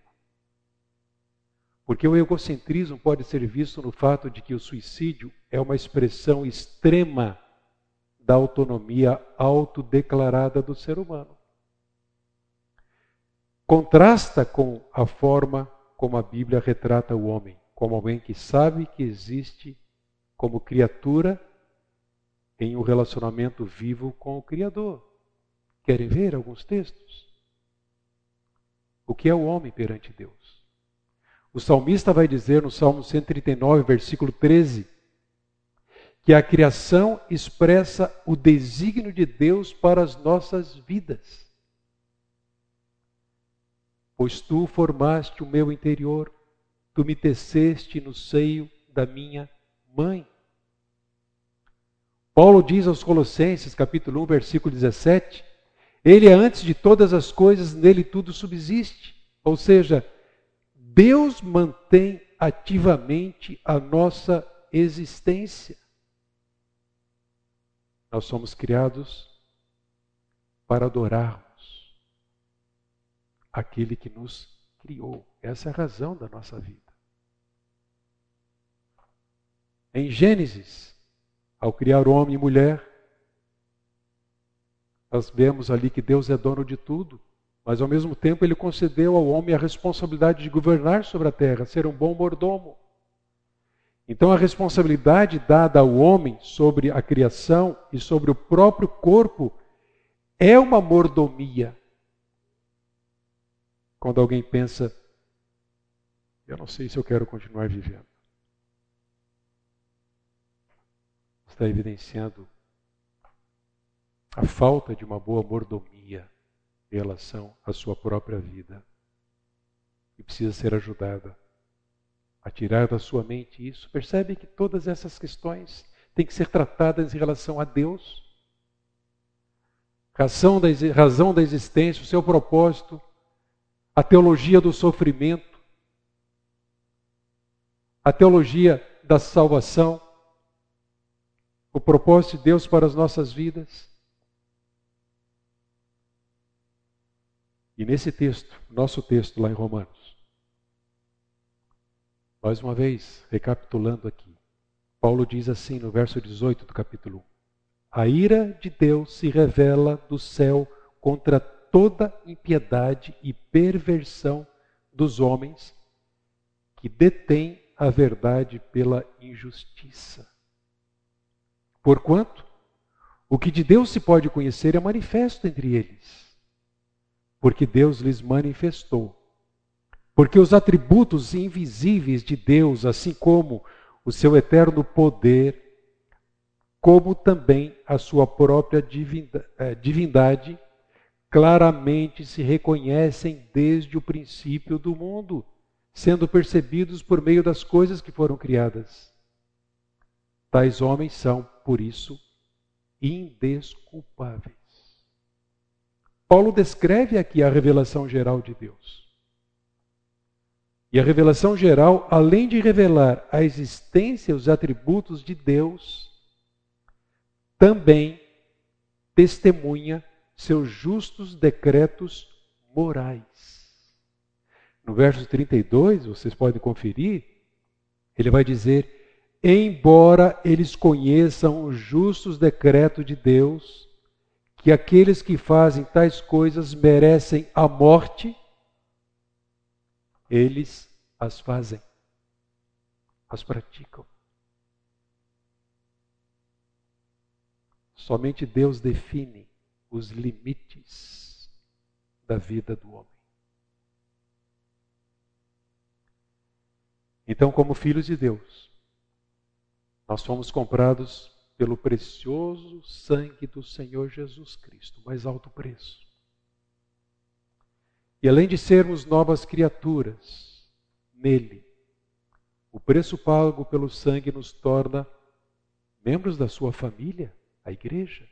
Speaker 1: Porque o egocentrismo pode ser visto no fato de que o suicídio é uma expressão extrema da autonomia autodeclarada do ser humano. Contrasta com a forma como a Bíblia retrata o homem, como alguém que sabe que existe como criatura em um relacionamento vivo com o Criador. Querem ver alguns textos? O que é o homem perante Deus? O salmista vai dizer no Salmo 139, versículo 13, que a criação expressa o desígnio de Deus para as nossas vidas. Pois tu formaste o meu interior, tu me teceste no seio da minha mãe. Paulo diz aos Colossenses, capítulo 1, versículo 17, ele é antes de todas as coisas, nele tudo subsiste. Ou seja, Deus mantém ativamente a nossa existência. Nós somos criados para adorarmos aquele que nos criou. Essa é a razão da nossa vida. Em Gênesis, ao criar homem e mulher, nós vemos ali que Deus é dono de tudo, mas ao mesmo tempo ele concedeu ao homem a responsabilidade de governar sobre a terra, ser um bom mordomo. Então a responsabilidade dada ao homem sobre a criação e sobre o próprio corpo é uma mordomia. Quando alguém pensa, eu não sei se eu quero continuar vivendo. Está evidenciando a falta de uma boa mordomia em relação à sua própria vida. E precisa ser ajudada a tirar da sua mente isso. Percebe que todas essas questões têm que ser tratadas em relação a Deus. Razão da, razão da existência, o seu propósito, a teologia do sofrimento, a teologia da salvação, o propósito de Deus para as nossas vidas. E nesse texto, nosso texto lá em Romanos, mais uma vez, recapitulando aqui, Paulo diz assim no verso 18 do capítulo 1: A ira de Deus se revela do céu contra toda impiedade e perversão dos homens que detêm a verdade pela injustiça. Porquanto, o que de Deus se pode conhecer é manifesto entre eles porque Deus lhes manifestou. Porque os atributos invisíveis de Deus, assim como o seu eterno poder, como também a sua própria eh, divindade, claramente se reconhecem desde o princípio do mundo, sendo percebidos por meio das coisas que foram criadas. Tais homens são, por isso, indesculpáveis. Paulo descreve aqui a revelação geral de Deus. E a revelação geral, além de revelar a existência e os atributos de Deus, também testemunha seus justos decretos morais. No verso 32, vocês podem conferir, ele vai dizer: Embora eles conheçam os justos decretos de Deus, que aqueles que fazem tais coisas merecem a morte, eles as fazem, as praticam. Somente Deus define os limites da vida do homem. Então, como filhos de Deus, nós fomos comprados pelo precioso sangue do Senhor Jesus Cristo, mais alto preço. E além de sermos novas criaturas nele, o preço pago pelo sangue nos torna membros da sua família, a igreja.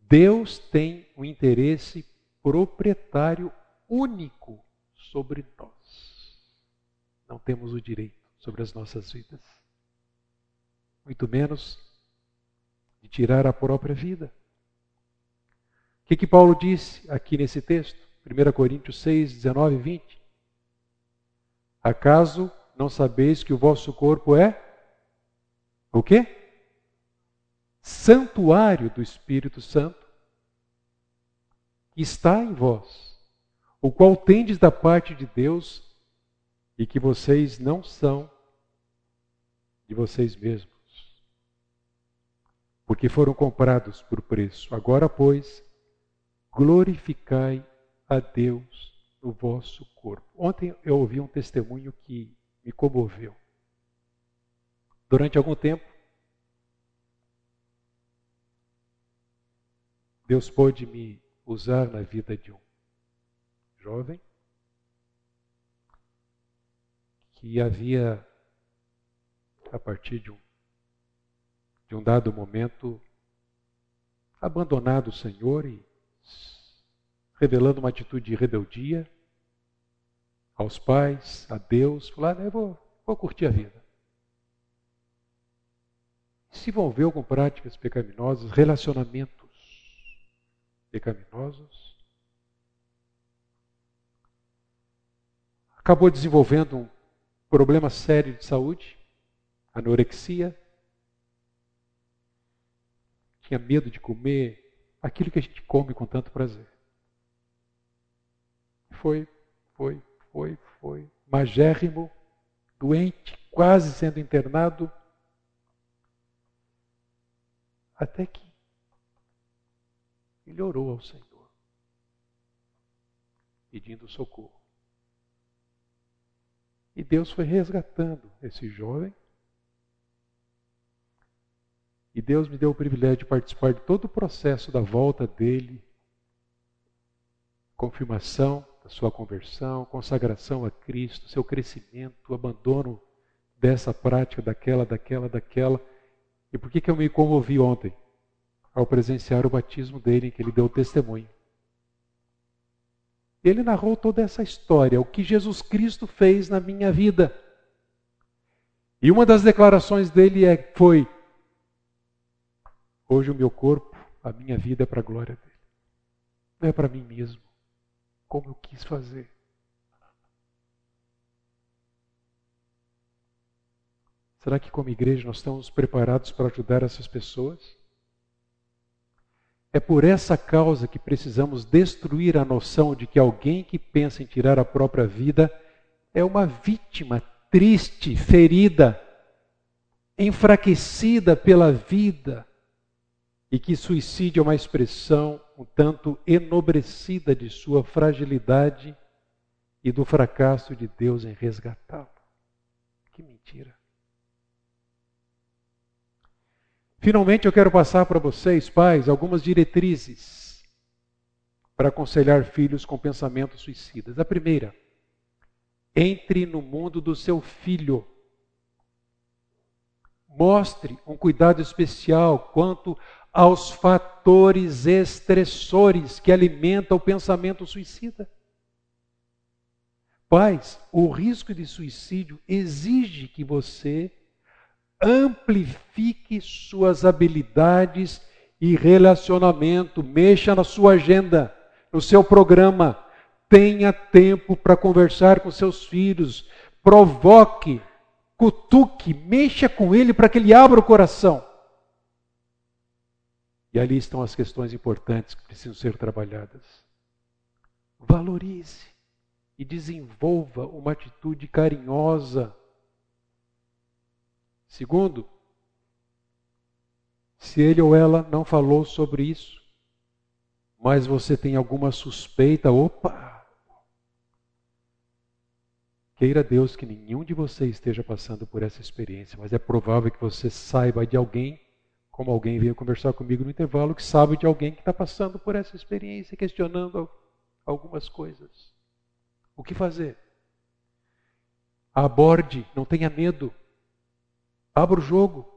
Speaker 1: Deus tem um interesse proprietário único sobre nós. Não temos o direito sobre as nossas vidas muito menos de tirar a própria vida. O que, que Paulo disse aqui nesse texto? 1 Coríntios 6, 19 e 20. Acaso não sabeis que o vosso corpo é o quê? Santuário do Espírito Santo, que está em vós, o qual tendes da parte de Deus e que vocês não são de vocês mesmos porque foram comprados por preço. Agora, pois, glorificai a Deus no vosso corpo. Ontem eu ouvi um testemunho que me comoveu. Durante algum tempo, Deus pôde me usar na vida de um jovem que havia, a partir de um de um dado momento, abandonado o Senhor e revelando uma atitude de rebeldia aos pais, a Deus, falar, eu vou, vou curtir a vida. Se envolveu com práticas pecaminosas, relacionamentos pecaminosos. Acabou desenvolvendo um problema sério de saúde, anorexia, tinha medo de comer aquilo que a gente come com tanto prazer. Foi, foi, foi, foi. Magérrimo, doente, quase sendo internado. Até que ele orou ao Senhor, pedindo socorro. E Deus foi resgatando esse jovem e Deus me deu o privilégio de participar de todo o processo da volta dele, confirmação da sua conversão, consagração a Cristo, seu crescimento, abandono dessa prática, daquela, daquela, daquela. E por que, que eu me comovi ontem? Ao presenciar o batismo dele, em que ele deu testemunho. Ele narrou toda essa história, o que Jesus Cristo fez na minha vida. E uma das declarações dele é, foi: Hoje o meu corpo, a minha vida é para a glória dele. Não é para mim mesmo, como eu quis fazer. Será que, como igreja, nós estamos preparados para ajudar essas pessoas? É por essa causa que precisamos destruir a noção de que alguém que pensa em tirar a própria vida é uma vítima triste, ferida, enfraquecida pela vida e que suicídio é uma expressão um tanto enobrecida de sua fragilidade e do fracasso de Deus em resgatá-lo. Que mentira. Finalmente, eu quero passar para vocês, pais, algumas diretrizes para aconselhar filhos com pensamentos suicidas. A primeira, entre no mundo do seu filho. Mostre um cuidado especial quanto aos fatores estressores que alimentam o pensamento suicida. Pais, o risco de suicídio exige que você amplifique suas habilidades e relacionamento, mexa na sua agenda, no seu programa, tenha tempo para conversar com seus filhos, provoque, cutuque, mexa com ele para que ele abra o coração. E ali estão as questões importantes que precisam ser trabalhadas. Valorize e desenvolva uma atitude carinhosa. Segundo, se ele ou ela não falou sobre isso, mas você tem alguma suspeita, opa! Queira Deus que nenhum de vocês esteja passando por essa experiência, mas é provável que você saiba de alguém, como alguém veio conversar comigo no intervalo, que sabe de alguém que está passando por essa experiência, questionando algumas coisas. O que fazer? Aborde, não tenha medo. Abra o jogo.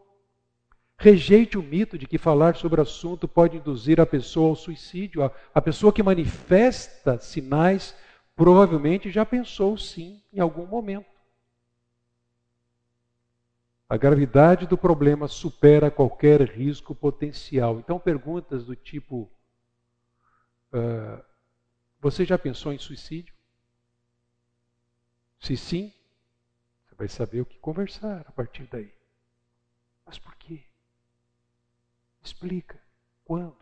Speaker 1: Rejeite o mito de que falar sobre o assunto pode induzir a pessoa ao suicídio. A, a pessoa que manifesta sinais provavelmente já pensou sim em algum momento. A gravidade do problema supera qualquer risco potencial. Então, perguntas do tipo: uh, Você já pensou em suicídio? Se sim, você vai saber o que conversar a partir daí. Mas por quê? Explica. Quando?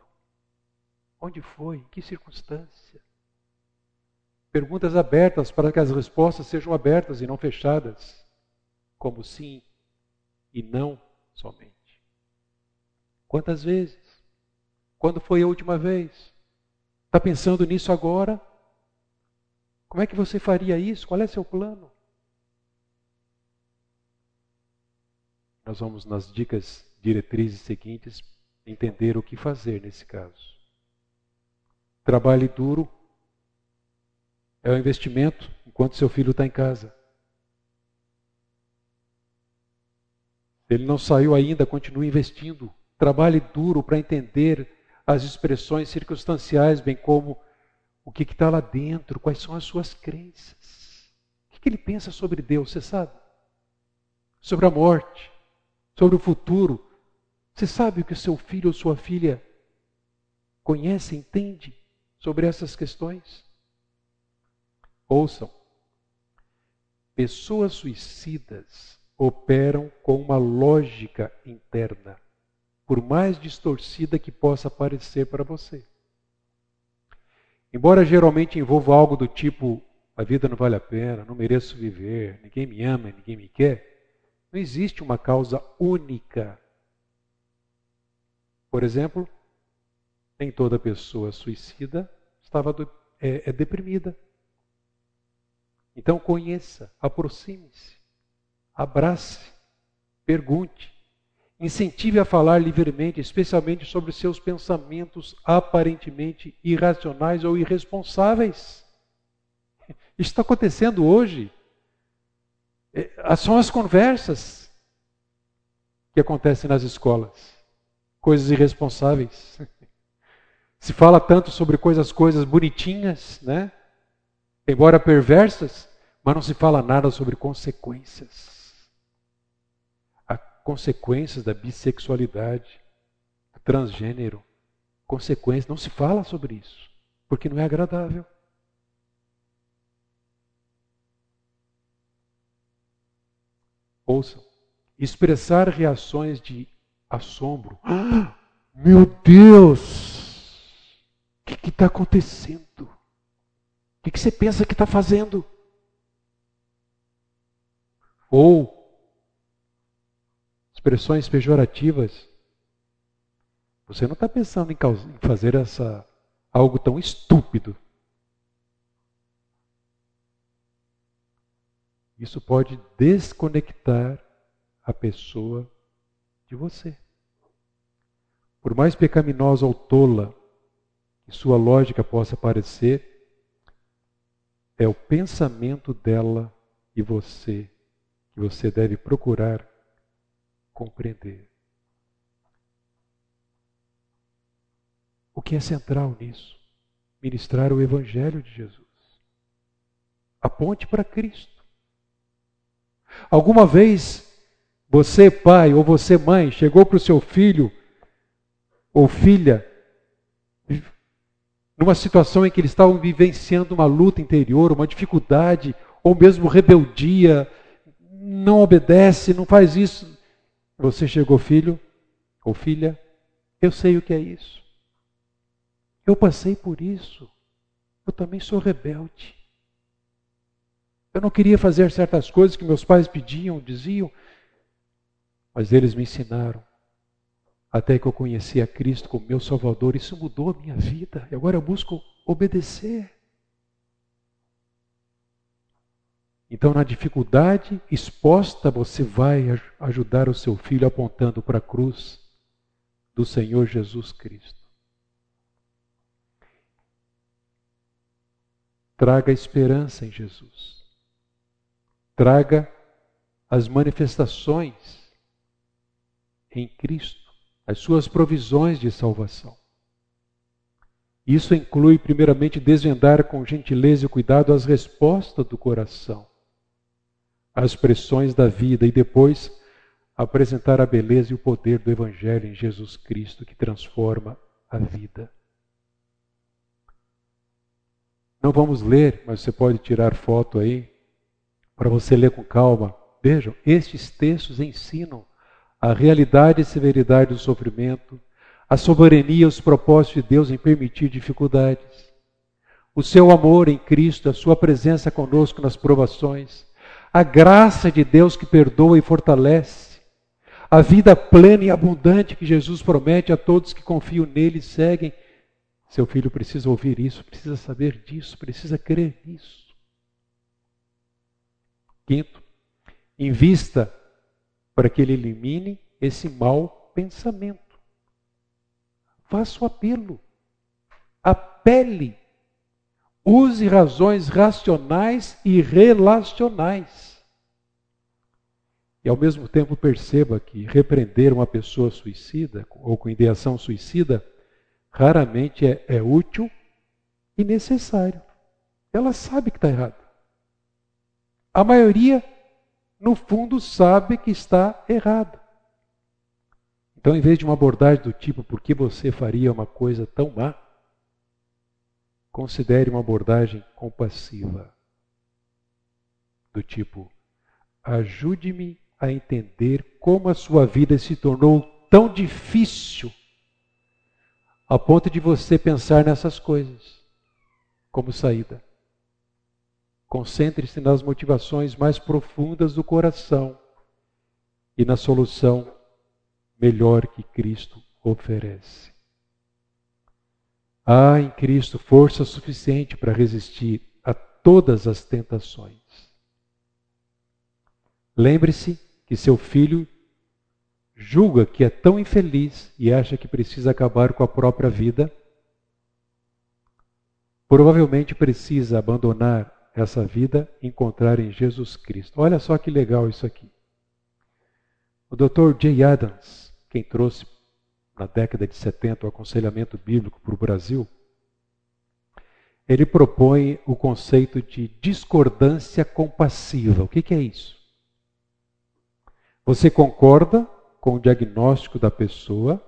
Speaker 1: Onde foi? Em que circunstância? Perguntas abertas para que as respostas sejam abertas e não fechadas, como sim e não somente. Quantas vezes? Quando foi a última vez? Está pensando nisso agora? Como é que você faria isso? Qual é seu plano? Nós vamos nas dicas diretrizes seguintes entender o que fazer nesse caso. Trabalhe duro é um investimento enquanto seu filho está em casa. Ele não saiu ainda, continue investindo. Trabalhe duro para entender as expressões circunstanciais, bem como o que está lá dentro, quais são as suas crenças. O que, que ele pensa sobre Deus, você sabe? Sobre a morte, sobre o futuro, você sabe o que seu filho ou sua filha conhece, entende sobre essas questões? Ouçam. Pessoas suicidas operam com uma lógica interna, por mais distorcida que possa parecer para você. Embora geralmente envolva algo do tipo: a vida não vale a pena, não mereço viver, ninguém me ama, ninguém me quer, não existe uma causa única por exemplo, nem toda pessoa suicida estava é, é deprimida. Então conheça, aproxime-se, abrace, pergunte, incentive a falar livremente, especialmente sobre seus pensamentos aparentemente irracionais ou irresponsáveis. Isso está acontecendo hoje. É, são as conversas que acontecem nas escolas coisas irresponsáveis. Se fala tanto sobre coisas, coisas bonitinhas, né? Embora perversas, mas não se fala nada sobre consequências. As consequências da bissexualidade, transgênero, consequências, não se fala sobre isso, porque não é agradável. Ouçam, expressar reações de assombro. Ah, meu Deus! O que está acontecendo? O que, que você pensa que está fazendo? Ou expressões pejorativas. Você não está pensando em, fazer essa algo tão estúpido. Isso pode desconectar a pessoa de você. Por mais pecaminosa ou tola que sua lógica possa parecer, é o pensamento dela e você que você deve procurar compreender. O que é central nisso? Ministrar o Evangelho de Jesus. Aponte para Cristo. Alguma vez você, pai, ou você, mãe, chegou para o seu filho ou filha numa situação em que eles estavam vivenciando uma luta interior, uma dificuldade, ou mesmo rebeldia, não obedece, não faz isso. Você chegou, filho ou filha, eu sei o que é isso. Eu passei por isso. Eu também sou rebelde. Eu não queria fazer certas coisas que meus pais pediam, diziam, mas eles me ensinaram. Até que eu conheci a Cristo como meu Salvador, isso mudou a minha vida. E agora eu busco obedecer. Então, na dificuldade exposta, você vai ajudar o seu filho apontando para a cruz do Senhor Jesus Cristo. Traga esperança em Jesus. Traga as manifestações em Cristo, as suas provisões de salvação. Isso inclui, primeiramente, desvendar com gentileza e cuidado as respostas do coração as pressões da vida e depois apresentar a beleza e o poder do Evangelho em Jesus Cristo que transforma a vida. Não vamos ler, mas você pode tirar foto aí para você ler com calma. Vejam, estes textos ensinam a realidade e severidade do sofrimento, a soberania e os propósitos de Deus em permitir dificuldades, o seu amor em Cristo, a sua presença conosco nas provações a graça de Deus que perdoa e fortalece, a vida plena e abundante que Jesus promete a todos que confiam nele e seguem. Seu filho precisa ouvir isso, precisa saber disso, precisa crer nisso. Quinto, invista para que ele elimine esse mau pensamento. Faça o apelo. Apele Use razões racionais e relacionais. E ao mesmo tempo perceba que repreender uma pessoa suicida ou com ideação suicida raramente é, é útil e necessário. Ela sabe que está errado. A maioria, no fundo, sabe que está errado. Então, em vez de uma abordagem do tipo, por que você faria uma coisa tão má? Considere uma abordagem compassiva, do tipo: ajude-me a entender como a sua vida se tornou tão difícil a ponto de você pensar nessas coisas como saída. Concentre-se nas motivações mais profundas do coração e na solução melhor que Cristo oferece. Há em Cristo força suficiente para resistir a todas as tentações. Lembre-se que seu filho julga que é tão infeliz e acha que precisa acabar com a própria vida. Provavelmente precisa abandonar essa vida e encontrar em Jesus Cristo. Olha só que legal isso aqui. O Dr. Jay Adams, quem trouxe na década de 70, o aconselhamento bíblico para o Brasil, ele propõe o conceito de discordância compassiva. O que, que é isso? Você concorda com o diagnóstico da pessoa,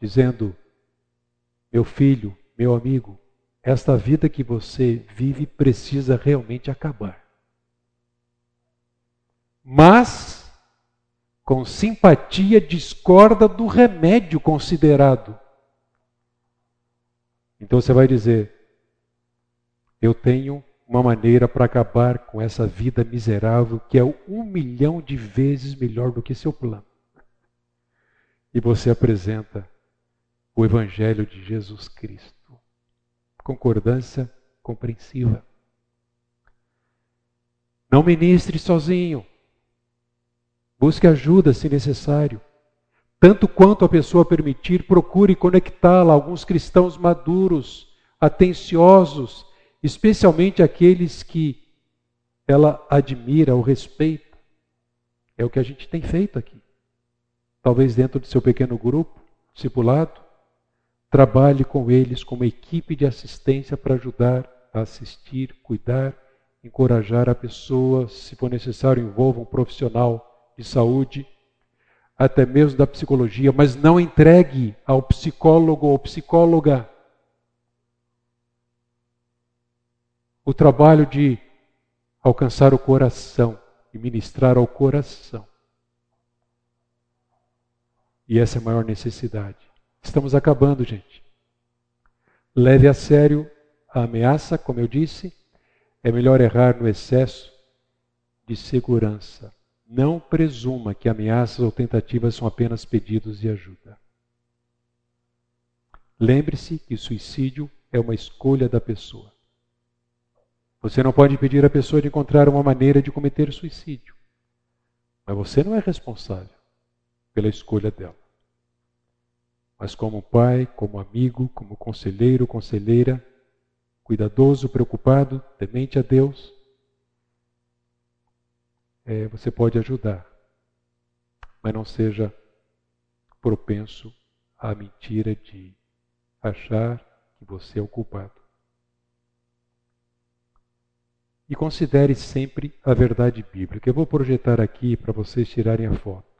Speaker 1: dizendo: meu filho, meu amigo, esta vida que você vive precisa realmente acabar. Mas com simpatia discorda do remédio considerado. Então você vai dizer: Eu tenho uma maneira para acabar com essa vida miserável que é um milhão de vezes melhor do que seu plano. E você apresenta o Evangelho de Jesus Cristo. Concordância compreensiva. Não ministre sozinho. Busque ajuda se necessário. Tanto quanto a pessoa permitir, procure conectá-la a alguns cristãos maduros, atenciosos, especialmente aqueles que ela admira ou respeita. É o que a gente tem feito aqui. Talvez dentro do seu pequeno grupo, discipulado, trabalhe com eles como equipe de assistência para ajudar assistir, cuidar, encorajar a pessoa, se for necessário, envolva um profissional de saúde, até mesmo da psicologia, mas não entregue ao psicólogo ou psicóloga o trabalho de alcançar o coração e ministrar ao coração. E essa é a maior necessidade. Estamos acabando, gente. Leve a sério a ameaça, como eu disse, é melhor errar no excesso de segurança. Não presuma que ameaças ou tentativas são apenas pedidos de ajuda. Lembre-se que suicídio é uma escolha da pessoa. Você não pode pedir à pessoa de encontrar uma maneira de cometer suicídio. Mas você não é responsável pela escolha dela. Mas como pai, como amigo, como conselheiro, conselheira, cuidadoso, preocupado, temente a Deus, é, você pode ajudar. Mas não seja propenso à mentira de achar que você é o culpado. E considere sempre a verdade bíblica. Eu vou projetar aqui para vocês tirarem a foto.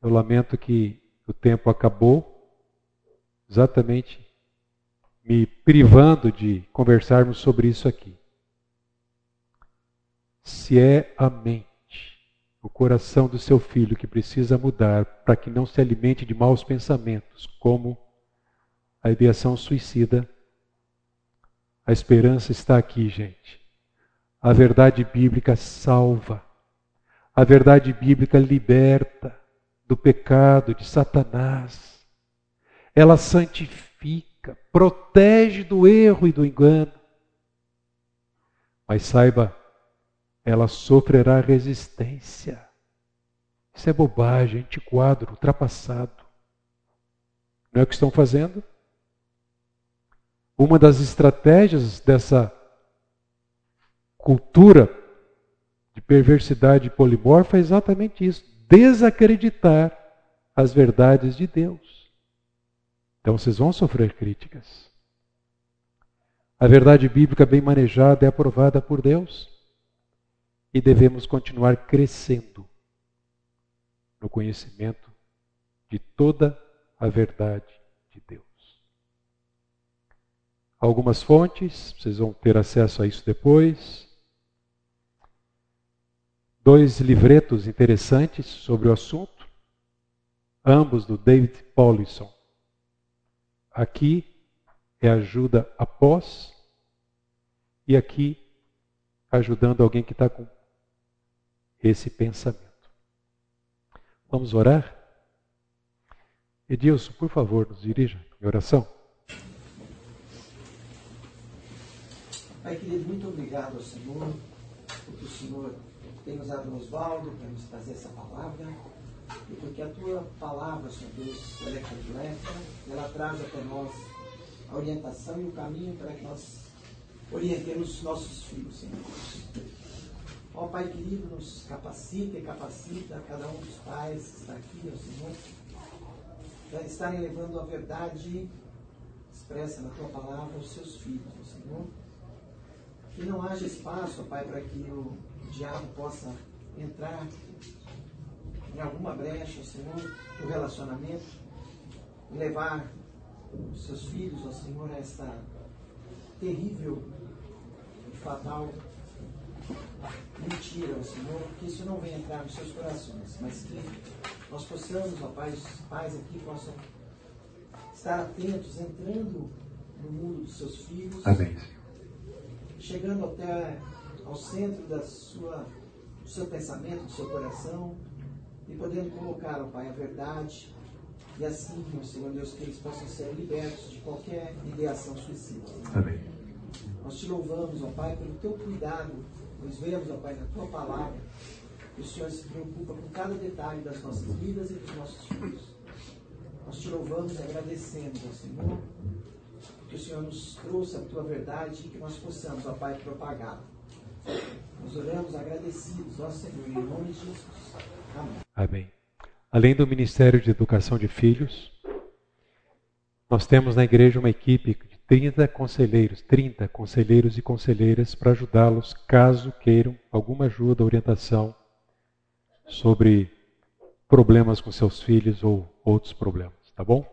Speaker 1: Eu lamento que o tempo acabou, exatamente me privando de conversarmos sobre isso aqui. Se é a mente, o coração do seu filho que precisa mudar para que não se alimente de maus pensamentos, como a ideação suicida, a esperança está aqui, gente. A verdade bíblica salva. A verdade bíblica liberta do pecado, de Satanás. Ela santifica, protege do erro e do engano. Mas saiba, ela sofrerá resistência. Isso é bobagem, antiquado, ultrapassado. Não é o que estão fazendo? Uma das estratégias dessa cultura de perversidade polimorfa é exatamente isso: desacreditar as verdades de Deus. Então vocês vão sofrer críticas. A verdade bíblica bem manejada é aprovada por Deus e devemos continuar crescendo no conhecimento de toda a verdade algumas fontes, vocês vão ter acesso a isso depois. Dois livretos interessantes sobre o assunto, ambos do David Paulison. Aqui é ajuda após, e aqui ajudando alguém que está com esse pensamento. Vamos orar? Edilson, por favor, nos dirija em oração.
Speaker 2: Pai querido, muito obrigado ao Senhor, porque o Senhor tem usado o Oswaldo para nos trazer essa palavra, e porque a tua palavra, Senhor Deus, ela é completa, ela traz até nós a orientação e o caminho para que nós orientemos nossos filhos, Senhor Deus. Ó Pai querido, nos capacita e capacita cada um dos pais que está aqui, ó Senhor, para estarem levando a verdade expressa na tua palavra aos seus filhos, ó Senhor. Que não haja espaço, Pai, para que o diabo possa entrar em alguma brecha, Senhor, no relacionamento, e levar os seus filhos, ó Senhor, a esta terrível e fatal mentira, ó Senhor, que isso não venha entrar nos seus corações, mas que nós possamos, ó Pai, os pais aqui possam estar atentos, entrando no mundo dos seus filhos.
Speaker 1: Amém
Speaker 2: chegando até ao centro da sua, do seu pensamento, do seu coração, e podendo colocar, ó Pai, a verdade, e assim, meu Senhor Deus, que eles possam ser libertos de qualquer ideação suicida.
Speaker 1: Amém.
Speaker 2: Nós te louvamos, ó Pai, pelo teu cuidado. Nós vemos, ó Pai, na tua palavra, que o Senhor se preocupa com cada detalhe das nossas vidas e dos nossos filhos. Nós te louvamos e agradecemos, ó Senhor, que o Senhor nos trouxe a tua verdade e que nós possamos, ó Pai, propagá-la. Nós oramos agradecidos, ó Senhor, em nome de Jesus. Amém.
Speaker 1: Amém. Além do Ministério de Educação de Filhos, nós temos na igreja uma equipe 30 conselheiros, 30 conselheiros e conselheiras para ajudá-los caso queiram alguma ajuda, orientação sobre problemas com seus filhos ou outros problemas, tá bom?